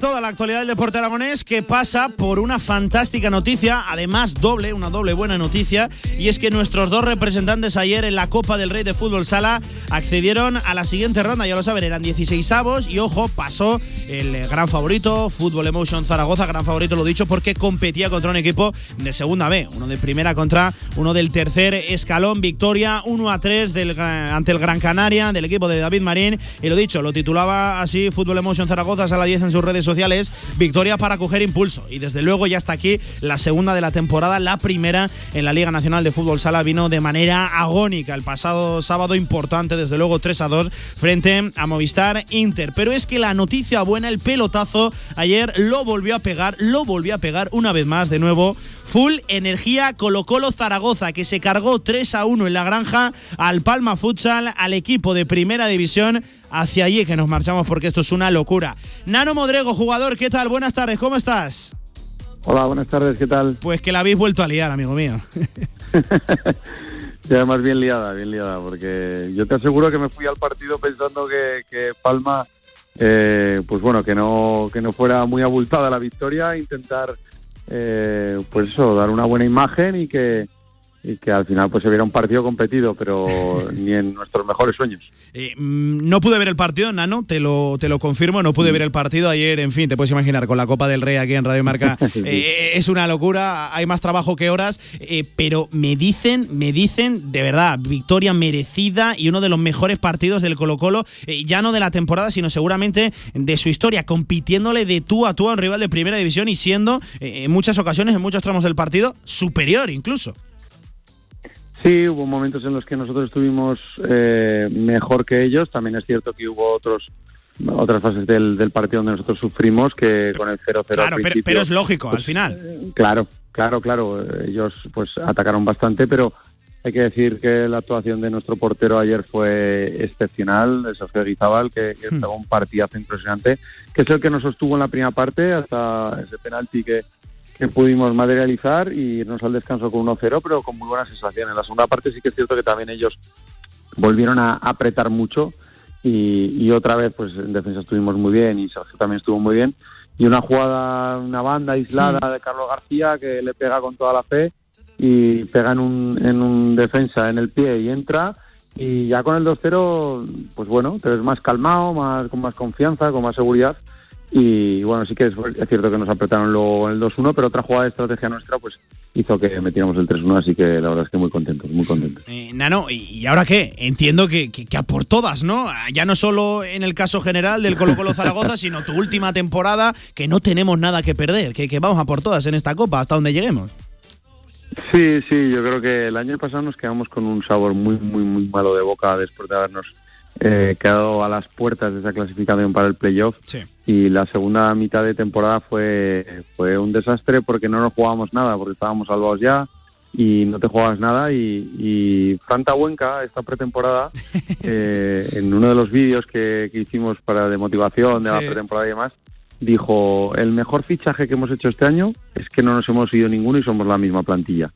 Toda la actualidad del deporte aragonés que pasa por una fantástica noticia, además doble, una doble buena noticia, y es que nuestros dos representantes ayer en la Copa del Rey de Fútbol Sala accedieron a la siguiente ronda, ya lo saben, eran 16 avos y ojo, pasó el gran favorito, Fútbol Emotion Zaragoza, gran favorito lo dicho porque competía contra un equipo de segunda B, uno de primera contra uno del tercer escalón, victoria 1 a 3 del, ante el Gran Canaria, del equipo de David Marín, y lo dicho, lo titulaba así Fútbol Emotion Zaragoza, sala 10 en sus redes sociales, victoria para coger impulso, y desde luego ya está aquí la segunda de la temporada, la primera en la Liga Nacional de Fútbol Sala vino de manera agónica el pasado sábado importante, desde luego 3 a 2 frente a Movistar Inter, pero es que la noticia buena, el pelotazo, ayer lo volvió a pegar, lo volvió a pegar una vez más de nuevo Full Energía Colo Colo Zaragoza, que se cargó 3 a 1 en la granja al Palma Futsal, al equipo de primera división. Hacia allí que nos marchamos porque esto es una locura. Nano Modrego, jugador, ¿qué tal? Buenas tardes, ¿cómo estás? Hola, buenas tardes, ¿qué tal? Pues que la habéis vuelto a liar, amigo mío. Y además bien liada, bien liada, porque yo te aseguro que me fui al partido pensando que, que Palma, eh, pues bueno, que no, que no fuera muy abultada la victoria, intentar, eh, pues eso, dar una buena imagen y que, y que al final pues se viera un partido competido, pero ni en nuestros mejores sueños. Eh, mm, no pude ver el partido, Nano, te lo, te lo confirmo, no pude ver el partido ayer, en fin, te puedes imaginar, con la Copa del Rey aquí en Radio Marca, eh, es una locura, hay más trabajo que horas, eh, pero me dicen, me dicen, de verdad, victoria merecida y uno de los mejores partidos del Colo Colo, ya no de la temporada, sino seguramente de su historia, compitiéndole de tú a tú a un rival de primera división y siendo en muchas ocasiones, en muchos tramos del partido, superior incluso. Sí, hubo momentos en los que nosotros estuvimos eh, mejor que ellos. También es cierto que hubo otros otras fases del, del partido donde nosotros sufrimos que con el 0-0 al Claro, pero, pero es lógico, al pues, final. Claro, claro, claro. Ellos pues atacaron bastante, pero hay que decir que la actuación de nuestro portero ayer fue excepcional, de Sofía Guizabal, que, que Hmm. estaba un partidazo impresionante, que es el que nos sostuvo en la primera parte hasta ese penalti que, que pudimos materializar y irnos al descanso con 1-0, pero con muy buenas sensaciones. En la segunda parte sí que es cierto que también ellos volvieron a apretar mucho y, y otra vez pues en defensa estuvimos muy bien y Sergio también estuvo muy bien. Y una jugada, una banda aislada de Carlos García que le pega con toda la fe y pega en un, en un defensa en el pie y entra y ya con el 2-0 pues bueno, te ves más calmado, más con más confianza, con más seguridad y bueno, sí que es, es cierto que nos apretaron luego en el 2-1, pero otra jugada de estrategia nuestra pues hizo que metiéramos el 3-1, así que la verdad es que muy contentos, muy contentos. Eh, Nano, ¿y y ahora qué? Entiendo que, que- que a por todas, ¿no? Ya no solo en el caso general del Colo Colo Zaragoza, sino tu última temporada, que no tenemos nada que perder, que, que vamos a por todas en esta copa, hasta donde lleguemos. Sí, sí, yo creo que el año pasado nos quedamos con un sabor muy, muy, muy malo de boca después de habernos eh, quedado a las puertas de esa clasificación para el playoff. Sí. Y la segunda mitad de temporada fue, fue un desastre porque no nos jugábamos nada, porque estábamos salvados ya y no te juegas nada. Y, y Fran Tabuenca, esta pretemporada, eh, en uno de los vídeos que, que hicimos para de motivación de la pretemporada y demás, dijo, el mejor fichaje que hemos hecho este año es que no nos hemos ido ninguno y somos la misma plantilla.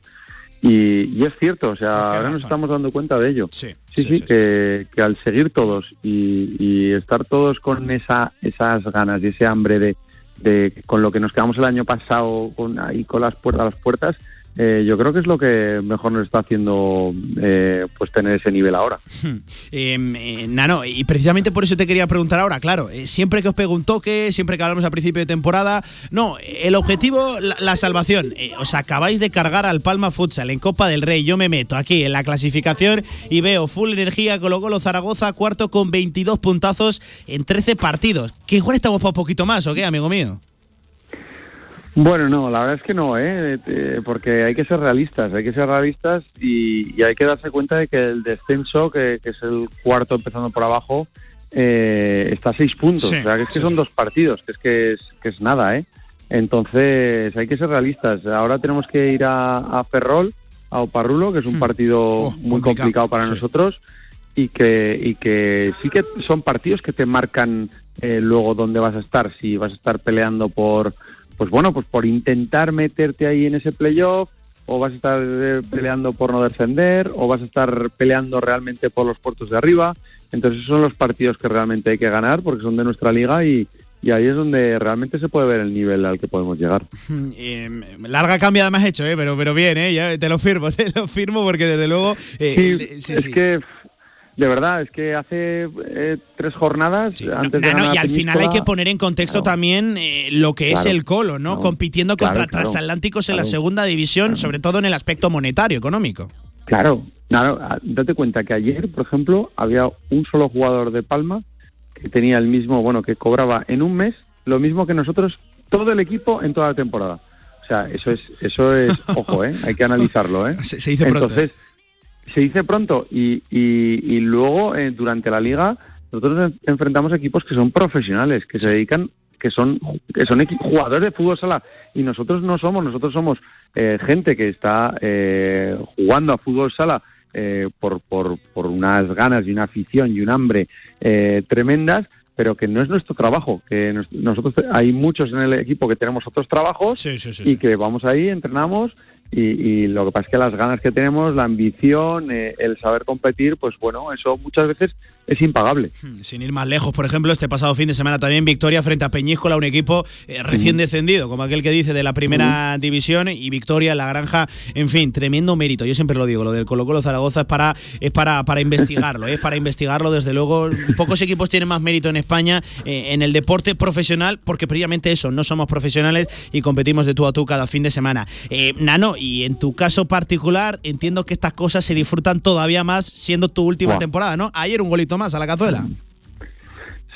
Y, y es cierto, o sea, ahora nos estamos dando cuenta de ello. Sí, sí, sí, que, que al seguir todos y, y estar todos con esa, esas ganas y ese hambre de, de con lo que nos quedamos el año pasado con ahí con las puertas a las puertas, eh, yo creo que es lo que mejor nos está haciendo eh, pues tener ese nivel ahora. Eh, eh, Nano, y precisamente por eso te quería preguntar ahora, claro, eh, siempre que os pego un toque, siempre que hablamos a principio de temporada, no, el objetivo, la, la salvación. Os acabáis de cargar al Palma Futsal en Copa del Rey, yo me meto aquí en la clasificación y veo full energía Colo Colo Zaragoza, cuarto con 22 puntazos en 13 partidos. Que igual estamos para un poquito más, ¿o qué, amigo mío? Bueno, no, la verdad es que no, ¿eh? Eh, porque hay que ser realistas, hay que ser realistas y, y hay que darse cuenta de que el descenso, que, que es el cuarto empezando por abajo, eh, está a seis puntos. Sí, o sea, que es que sí, son sí. dos partidos, que es que es, que es nada, ¿eh? Entonces hay que ser realistas. Ahora tenemos que ir a, a Ferrol, a Oparrulo, que es un partido muy complicado, complicado para nosotros y que, y que sí que son partidos que te marcan eh, luego dónde vas a estar, si vas a estar peleando por, pues bueno, pues por intentar meterte ahí en ese playoff, o vas a estar eh, peleando por no descender, o vas a estar peleando realmente por los puertos de arriba. Entonces esos son los partidos que realmente hay que ganar porque son de nuestra liga y, y ahí es donde realmente se puede ver el nivel al que podemos llegar. Eh, larga cambia además hecho, ¿eh? pero, pero bien, ¿eh? Ya te lo firmo, te lo firmo porque desde luego... eh, Sí, sí, es sí. que, de verdad, es que hace eh, tres jornadas antes de Nano, ganar y al final hay que poner en contexto también eh, lo que es el Colo, ¿no? Compitiendo claro, contra transatlánticos en la segunda división, sobre todo en el aspecto monetario, económico. Claro, claro, a- date cuenta que ayer, por ejemplo, había un solo jugador de Palma que tenía el mismo, bueno, que cobraba en un mes lo mismo que nosotros, todo el equipo en toda la temporada. O sea, eso es, eso es, ojo, ¿eh? hay que analizarlo, ¿eh? Se, se dice pronto. Se dice pronto y, y, y luego eh, durante la liga nosotros en- enfrentamos equipos que son profesionales, que se dedican, que son que son jugadores de fútbol sala. Y nosotros no somos, nosotros somos eh, gente que está eh, jugando a fútbol sala eh, por, por, por unas ganas y una afición y un hambre eh, tremendas, pero que no es nuestro trabajo, que nos- nosotros hay muchos en el equipo que tenemos otros trabajos y que vamos ahí, entrenamos y, y lo que pasa es que las ganas que tenemos, la ambición, eh, el saber competir, pues bueno, eso muchas veces es impagable. Sin ir más lejos, por ejemplo, este pasado fin de semana también victoria frente a Peñíscola, un equipo eh, recién descendido, como aquel que dice de la primera división y victoria en la granja, en fin, tremendo mérito. Yo siempre lo digo, lo del Colo Colo Zaragoza es para es para, para investigarlo, es para investigarlo desde luego. Pocos equipos tienen más mérito en España eh, en el deporte profesional porque previamente eso, no somos profesionales y competimos de tú a tú cada fin de semana. Eh, Nano, y en tu caso particular, entiendo que estas cosas se disfrutan todavía más siendo tu última temporada, ¿no? Ayer un golito más a la cazuela.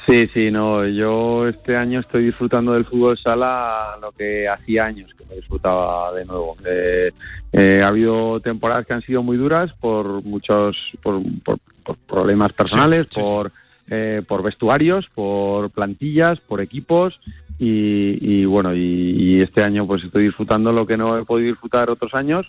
Sí, sí, no, yo este año estoy disfrutando del fútbol sala lo que hacía años que no disfrutaba de nuevo. Eh, eh, ha habido temporadas que han sido muy duras por muchos por, por- por problemas personales, por eh, por vestuarios, por plantillas, por equipos y, y bueno y, y este año pues estoy disfrutando lo que no he podido disfrutar otros años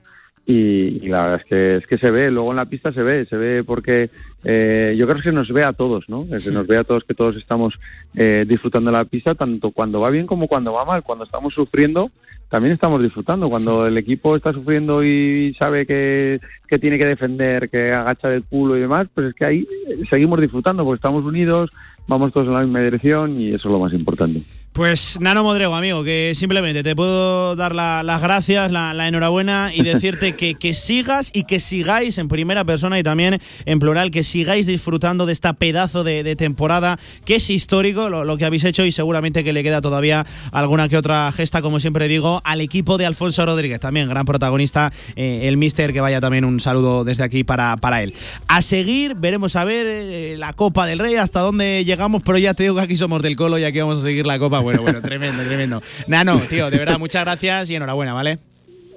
y, y la verdad es que es que se ve luego en la pista se ve se ve porque eh, yo creo que se nos ve a todos no se nos ve a todos que todos estamos eh, disfrutando la pista tanto cuando va bien como cuando va mal. Cuando estamos sufriendo también estamos disfrutando. Cuando el equipo está sufriendo y sabe que, que tiene que defender que agacha del culo y demás pues es que ahí eh, seguimos disfrutando porque estamos unidos vamos todos en la misma dirección y eso es lo más importante Pues Nano Modrego, amigo, que simplemente te puedo dar la- las gracias, la, la enhorabuena y decirte que, que sigas y que sigáis en primera persona y también en plural, que sigáis disfrutando de esta pedazo de, de temporada que es histórico lo, lo que habéis hecho y seguramente que le queda todavía alguna que otra gesta, como siempre digo, al equipo de Alfonso Rodríguez, también gran protagonista, eh, el mister, que vaya también un saludo desde aquí para, para él. A seguir, veremos a ver eh, la Copa del Rey, hasta dónde pero ya te digo que aquí somos del Colo y aquí vamos a seguir la Copa. Bueno, bueno, tremendo, tremendo. Nano, tío, de verdad, muchas gracias y enhorabuena, ¿vale?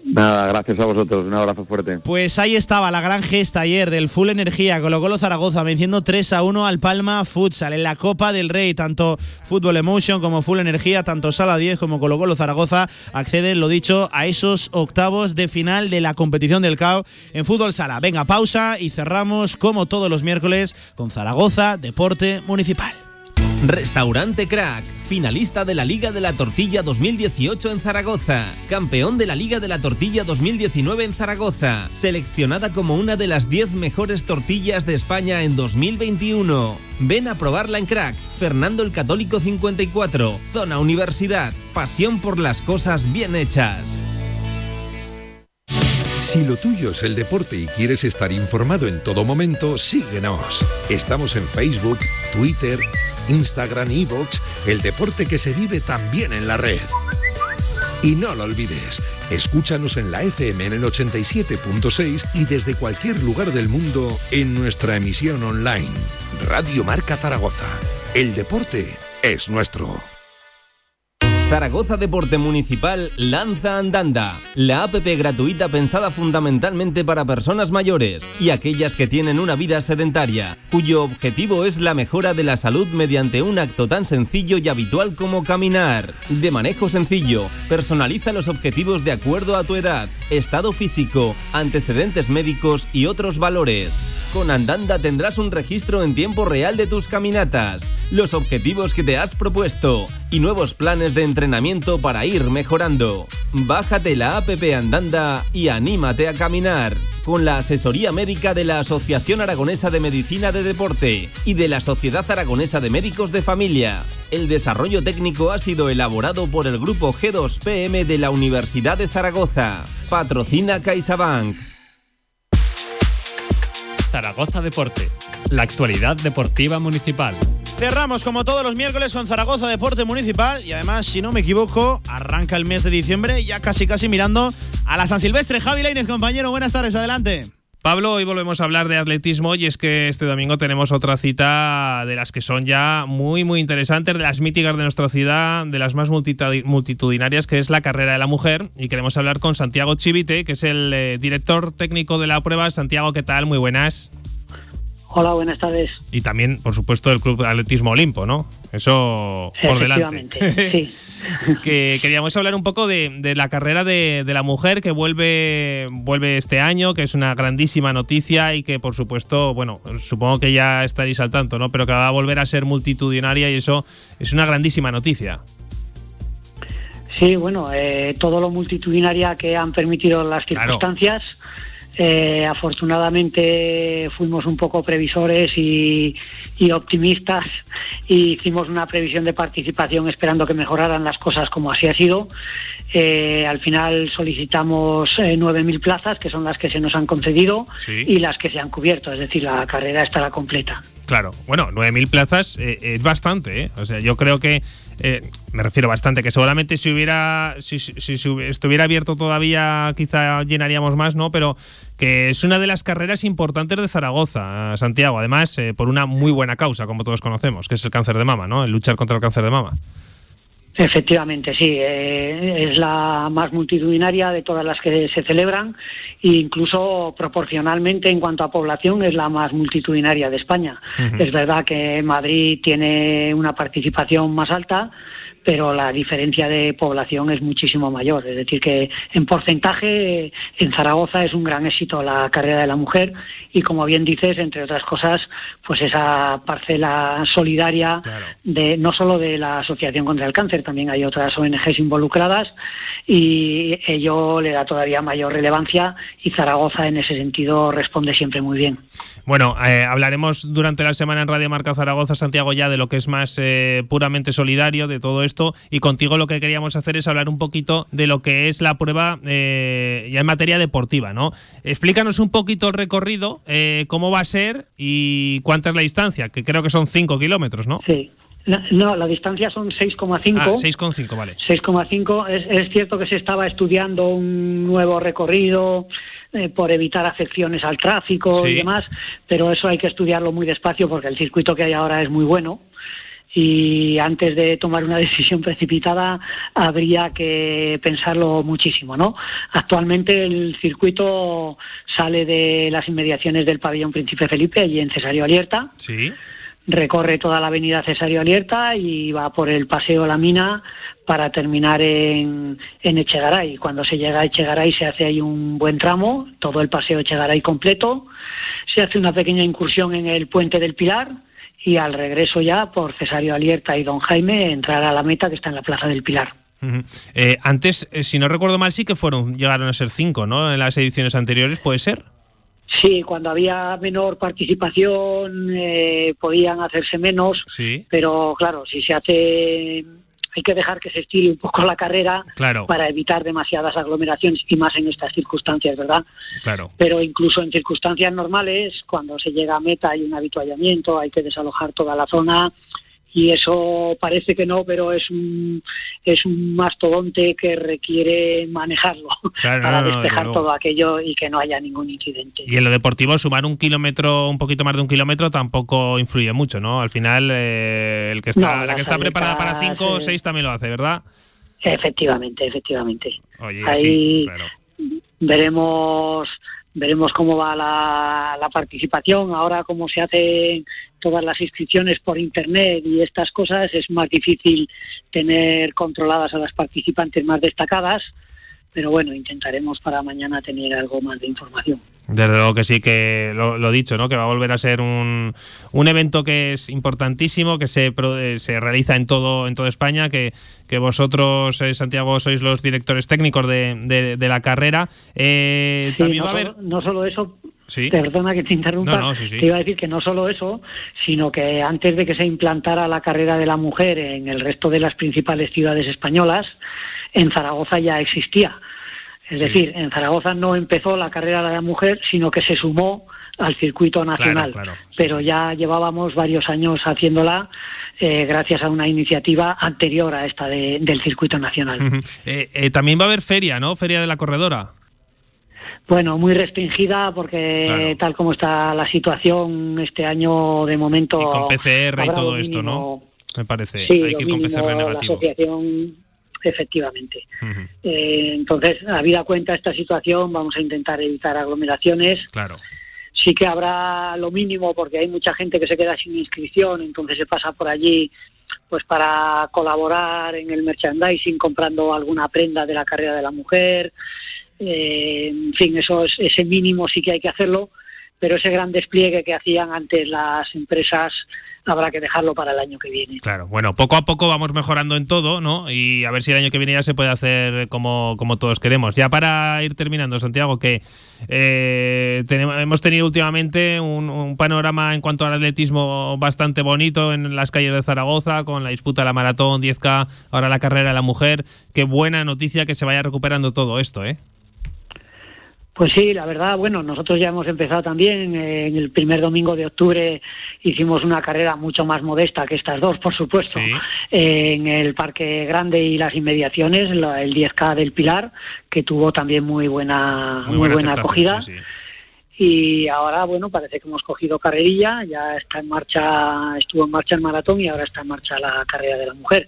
Nada gracias a vosotros un abrazo fuerte Pues ahí estaba la gran gesta ayer del Full Energía, Colo Colo Zaragoza venciendo 3 a 1 al Palma Futsal en la Copa del Rey. Tanto Fútbol Emotion como Full Energía, tanto Sala 10 como Colo Colo Zaragoza acceden, lo dicho, a esos octavos de final de la competición del CAO en Fútbol Sala. Venga, pausa y cerramos como todos los miércoles con Zaragoza Deporte Municipal. Restaurante Crack, finalista de la Liga de la Tortilla 2018 en Zaragoza, campeón de la Liga de la Tortilla 2019 en Zaragoza, seleccionada como una de las 10 mejores tortillas de España en 2021. Ven a probarla en Crack, Fernando el Católico 54, Zona Universidad, pasión por las cosas bien hechas. Si lo tuyo es el deporte y quieres estar informado en todo momento, síguenos. Estamos en Facebook, Twitter, Instagram, Evox, el deporte que se vive también en la red. Y no lo olvides, escúchanos en la FM en el 87.6 y desde cualquier lugar del mundo en nuestra emisión online. Radio Marca Zaragoza. El deporte es nuestro. Zaragoza Deporte Municipal lanza Andanda, la app gratuita pensada fundamentalmente para personas mayores y aquellas que tienen una vida sedentaria, cuyo objetivo es la mejora de la salud mediante un acto tan sencillo y habitual como caminar. De manejo sencillo, personaliza los objetivos de acuerdo a tu edad, estado físico, antecedentes médicos y otros valores. Con Andanda tendrás un registro en tiempo real de tus caminatas, los objetivos que te has propuesto y nuevos planes de entrenamiento para ir mejorando. Bájate la app Andanda y anímate a caminar. Con la asesoría médica de la Asociación Aragonesa de Medicina de Deporte y de la Sociedad Aragonesa de Médicos de Familia. El desarrollo técnico ha sido elaborado por el grupo G2PM de la Universidad de Zaragoza. Patrocina CaixaBank. Zaragoza Deporte, la actualidad deportiva municipal. Cerramos como todos los miércoles con Zaragoza Deporte Municipal y además, si no me equivoco, arranca el mes de diciembre ya casi casi mirando a la San Silvestre. Javi Lainez, compañero, buenas tardes, adelante. Pablo, hoy volvemos a hablar de atletismo y es que este domingo tenemos otra cita de las que son ya muy, muy interesantes, de las míticas de nuestra ciudad, de las más multitudi- multitudinarias, que es la carrera de la mujer. Y queremos hablar con Santiago Chivite, que es el eh, director técnico de la prueba. Santiago, ¿qué tal? Muy buenas. Hola, buenas tardes. Y también, por supuesto, del Club de Atletismo Olimpo, ¿no? Eso por delante. Sí. que queríamos hablar un poco de, de la carrera de, de la mujer que vuelve, vuelve este año, que es una grandísima noticia y que, por supuesto, bueno, supongo que ya estaréis al tanto, ¿no? Pero que va a volver a ser multitudinaria y eso es una grandísima noticia. Sí, bueno, eh, todo lo multitudinaria que han permitido las circunstancias. Eh, afortunadamente fuimos un poco previsores y, y optimistas y hicimos una previsión de participación esperando que mejoraran las cosas como así ha sido. Eh, al final solicitamos eh, 9.000 plazas, que son las que se nos han concedido Sí. y las que se han cubierto, es decir, la carrera estará completa. Claro, bueno, 9.000 plazas eh, es bastante, ¿eh? O sea, yo creo que, eh, me refiero bastante, que seguramente si hubiera, si, si- si hubi- estuviera abierto todavía quizá llenaríamos más, ¿no? Pero que es una de las carreras importantes de Zaragoza, Santiago, además eh, por una muy buena causa, como todos conocemos, que es el cáncer de mama, ¿no? El luchar contra el cáncer de mama. Efectivamente, sí, eh, es la más multitudinaria de todas las que se celebran e incluso proporcionalmente en cuanto a población es la más multitudinaria de España. Es verdad que Madrid tiene una participación más alta, pero la diferencia de población es muchísimo mayor. Es decir, que en porcentaje en Zaragoza es un gran éxito la carrera de la mujer y como bien dices, entre otras cosas, pues esa parcela solidaria de no solo de la Asociación contra el Cáncer, también hay otras ONGs involucradas y ello le da todavía mayor relevancia y Zaragoza en ese sentido responde siempre muy bien. Bueno, eh, hablaremos durante la semana en Radio Marca Zaragoza, Santiago, ya de lo que es más eh, puramente solidario, de todo esto. Y contigo lo que queríamos hacer es hablar un poquito de lo que es la prueba eh, ya en materia deportiva, ¿no? Explícanos un poquito el recorrido, eh, cómo va a ser y cuánta es la distancia, que creo que son 5 kilómetros, ¿no? Sí. No, no, la distancia son 6,5. Ah, 6,5, vale. 6,5. Es, es cierto que se estaba estudiando un nuevo recorrido eh, por evitar afecciones al tráfico y demás, pero eso hay que estudiarlo muy despacio porque el circuito que hay ahora es muy bueno y antes de tomar una decisión precipitada habría que pensarlo muchísimo, ¿no? Actualmente el circuito sale de las inmediaciones del pabellón Príncipe Felipe, allí en Cesario Alierta, Sí. recorre toda la avenida Cesario Alierta y va por el Paseo La Mina para terminar en, en Echegaray. Cuando se llega a Echegaray se hace ahí un buen tramo, todo el Paseo Echegaray completo, se hace una pequeña incursión en el Puente del Pilar y al regreso ya por Cesario Alierta y Don Jaime entrar a la meta que está en la Plaza del Pilar. Ujú. Eh, antes, eh, si no recuerdo mal, sí que fueron llegaron a ser 5, ¿no? En las ediciones anteriores, ¿puede ser? Sí, cuando había menor participación eh, podían hacerse menos, Sí. pero claro, si se hace, hay que dejar que se estire un poco la carrera Claro. para evitar demasiadas aglomeraciones y más en estas circunstancias, ¿verdad? Claro. Pero incluso en circunstancias normales, cuando se llega a meta hay un habituallamiento, hay que desalojar toda la zona y eso parece que no, pero es un, es un mastodonte que requiere manejarlo Claro, para no, no, desde despejar todo aquello y que no haya ningún incidente. Y en lo deportivo, sumar un kilómetro, un poquito más de un kilómetro, tampoco influye mucho, ¿no? Al final, eh, el que está, la que está preparada para atletas, 5 o 6 también lo hace, ¿verdad? Efectivamente, efectivamente. Oye, Ahí sí, claro. veremos veremos cómo va la, la participación. Ahora, como se hacen todas las inscripciones por internet y estas cosas, es más difícil tener controladas a las participantes más destacadas. Pero bueno, intentaremos para mañana tener algo más de información. Desde luego que sí, que lo, lo dicho, ¿no? Que va a volver a ser un, un evento que es importantísimo, que se, eh, se realiza en todo, en toda España, que, que vosotros, eh, Santiago, sois los directores técnicos de, de- de la carrera. Eh, Sí, también no, va a haber. no solo eso, Sí. perdona que te interrumpa, No, no, sí, sí. te iba a decir que no solo eso, sino que antes de que se implantara la carrera de la mujer en el resto de las principales ciudades españolas, en Zaragoza ya existía. Es decir, en Zaragoza no empezó la carrera de la mujer, sino que se sumó al circuito nacional. claro, Pero ya llevábamos varios años haciéndola eh, gracias a una iniciativa anterior a esta de- del circuito nacional. Eh, eh, también va a haber feria, ¿no? Feria de la corredora. Bueno, muy restringida porque tal como está la situación este año de momento Y con PCR y todo esto, ¿no? Me parece. Sí, Hay que ir con PCR La negativo. asociación, efectivamente. Eh, entonces, habida cuenta esta situación, vamos a intentar evitar aglomeraciones. Claro. Sí que habrá lo mínimo porque hay mucha gente que se queda sin inscripción, entonces se pasa por allí pues para colaborar en el merchandising comprando alguna prenda de la carrera de la mujer. Eh, en fin, eso es, ese mínimo sí que hay que hacerlo, pero ese gran despliegue que hacían antes las empresas habrá que dejarlo para el año que viene. Claro, bueno, poco a poco vamos mejorando en todo, ¿no? Y a ver si el año que viene ya se puede hacer como, como todos queremos. Ya para ir terminando, Santiago, que eh, tenemos, hemos tenido últimamente un, un panorama en cuanto al atletismo bastante bonito en las calles de Zaragoza, con la disputa de la maratón, 10K, ahora la carrera de la mujer. Qué buena noticia que se vaya recuperando todo esto, ¿eh? Pues sí, la verdad, bueno, nosotros ya hemos empezado también. eh, en el primer domingo de octubre hicimos una carrera mucho más modesta que estas dos, por supuesto, eh, en el Parque Grande y las inmediaciones, la- el 10K del Pilar, que tuvo también muy buena, muy, buena, aceptación, acogida. sí, sí. Y ahora, bueno, parece que hemos cogido carrerilla, ya está en marcha, estuvo en marcha el maratón y ahora está en marcha la carrera de la mujer.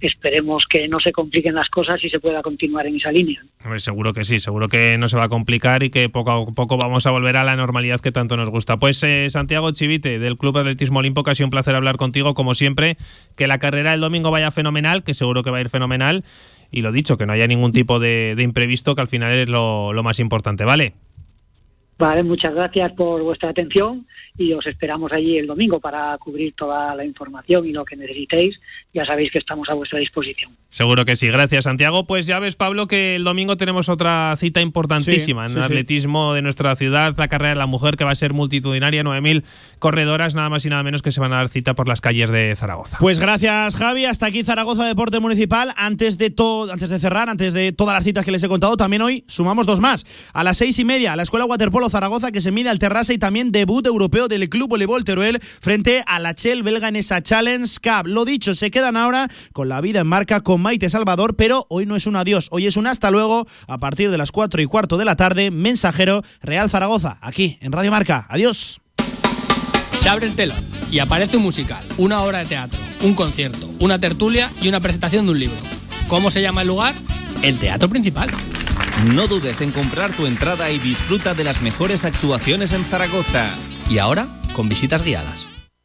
Esperemos que no se compliquen las cosas y se pueda continuar en esa línea. Seguro que sí, seguro que no se va a complicar y que poco a poco vamos a volver a la normalidad que tanto nos gusta. Pues eh, Santiago Chivite, del Club Atletismo Olimpo, que ha sido un placer hablar contigo, como siempre. Que la carrera del domingo vaya fenomenal, que seguro que va a ir fenomenal. Y lo dicho, que no haya ningún tipo de, de imprevisto, que al final es lo, lo más importante, ¿vale? Vale, muchas gracias por vuestra atención y os esperamos allí el domingo para cubrir toda la información y lo que necesitéis. Ya sabéis que estamos a vuestra disposición. Seguro que sí. Gracias, Santiago. Pues ya ves, Pablo, que el domingo tenemos otra cita importantísima Sí, en el sí, sí. atletismo de nuestra ciudad, la carrera de la mujer, que va a ser multitudinaria, 9.000 corredoras, nada más y nada menos que se van a dar cita por las calles de Zaragoza. Pues gracias, Javi. Hasta aquí Zaragoza Deporte Municipal. Antes de todo, antes de cerrar, antes de todas las citas que les he contado, también hoy sumamos dos más. A las seis y media, la Escuela Waterpolo Zaragoza, que se mide al Terrassa y también debut europeo del Club Voleibol Teruel frente a la Chel belga en esa Challenge Cup. Lo dicho, se quedan ahora con la vida en marca con Maite Salvador, pero hoy no es un adiós, hoy es un hasta luego. A partir de las cuatro y cuarto de la tarde, mensajero Real Zaragoza, aquí en Radio Marca. Adiós. Se abre el telón y aparece un musical, una obra de teatro, un concierto, una tertulia y una presentación de un libro. ¿Cómo se llama el lugar? El teatro principal. No dudes en comprar tu entrada y disfruta de las mejores actuaciones en Zaragoza. Y ahora, con visitas guiadas.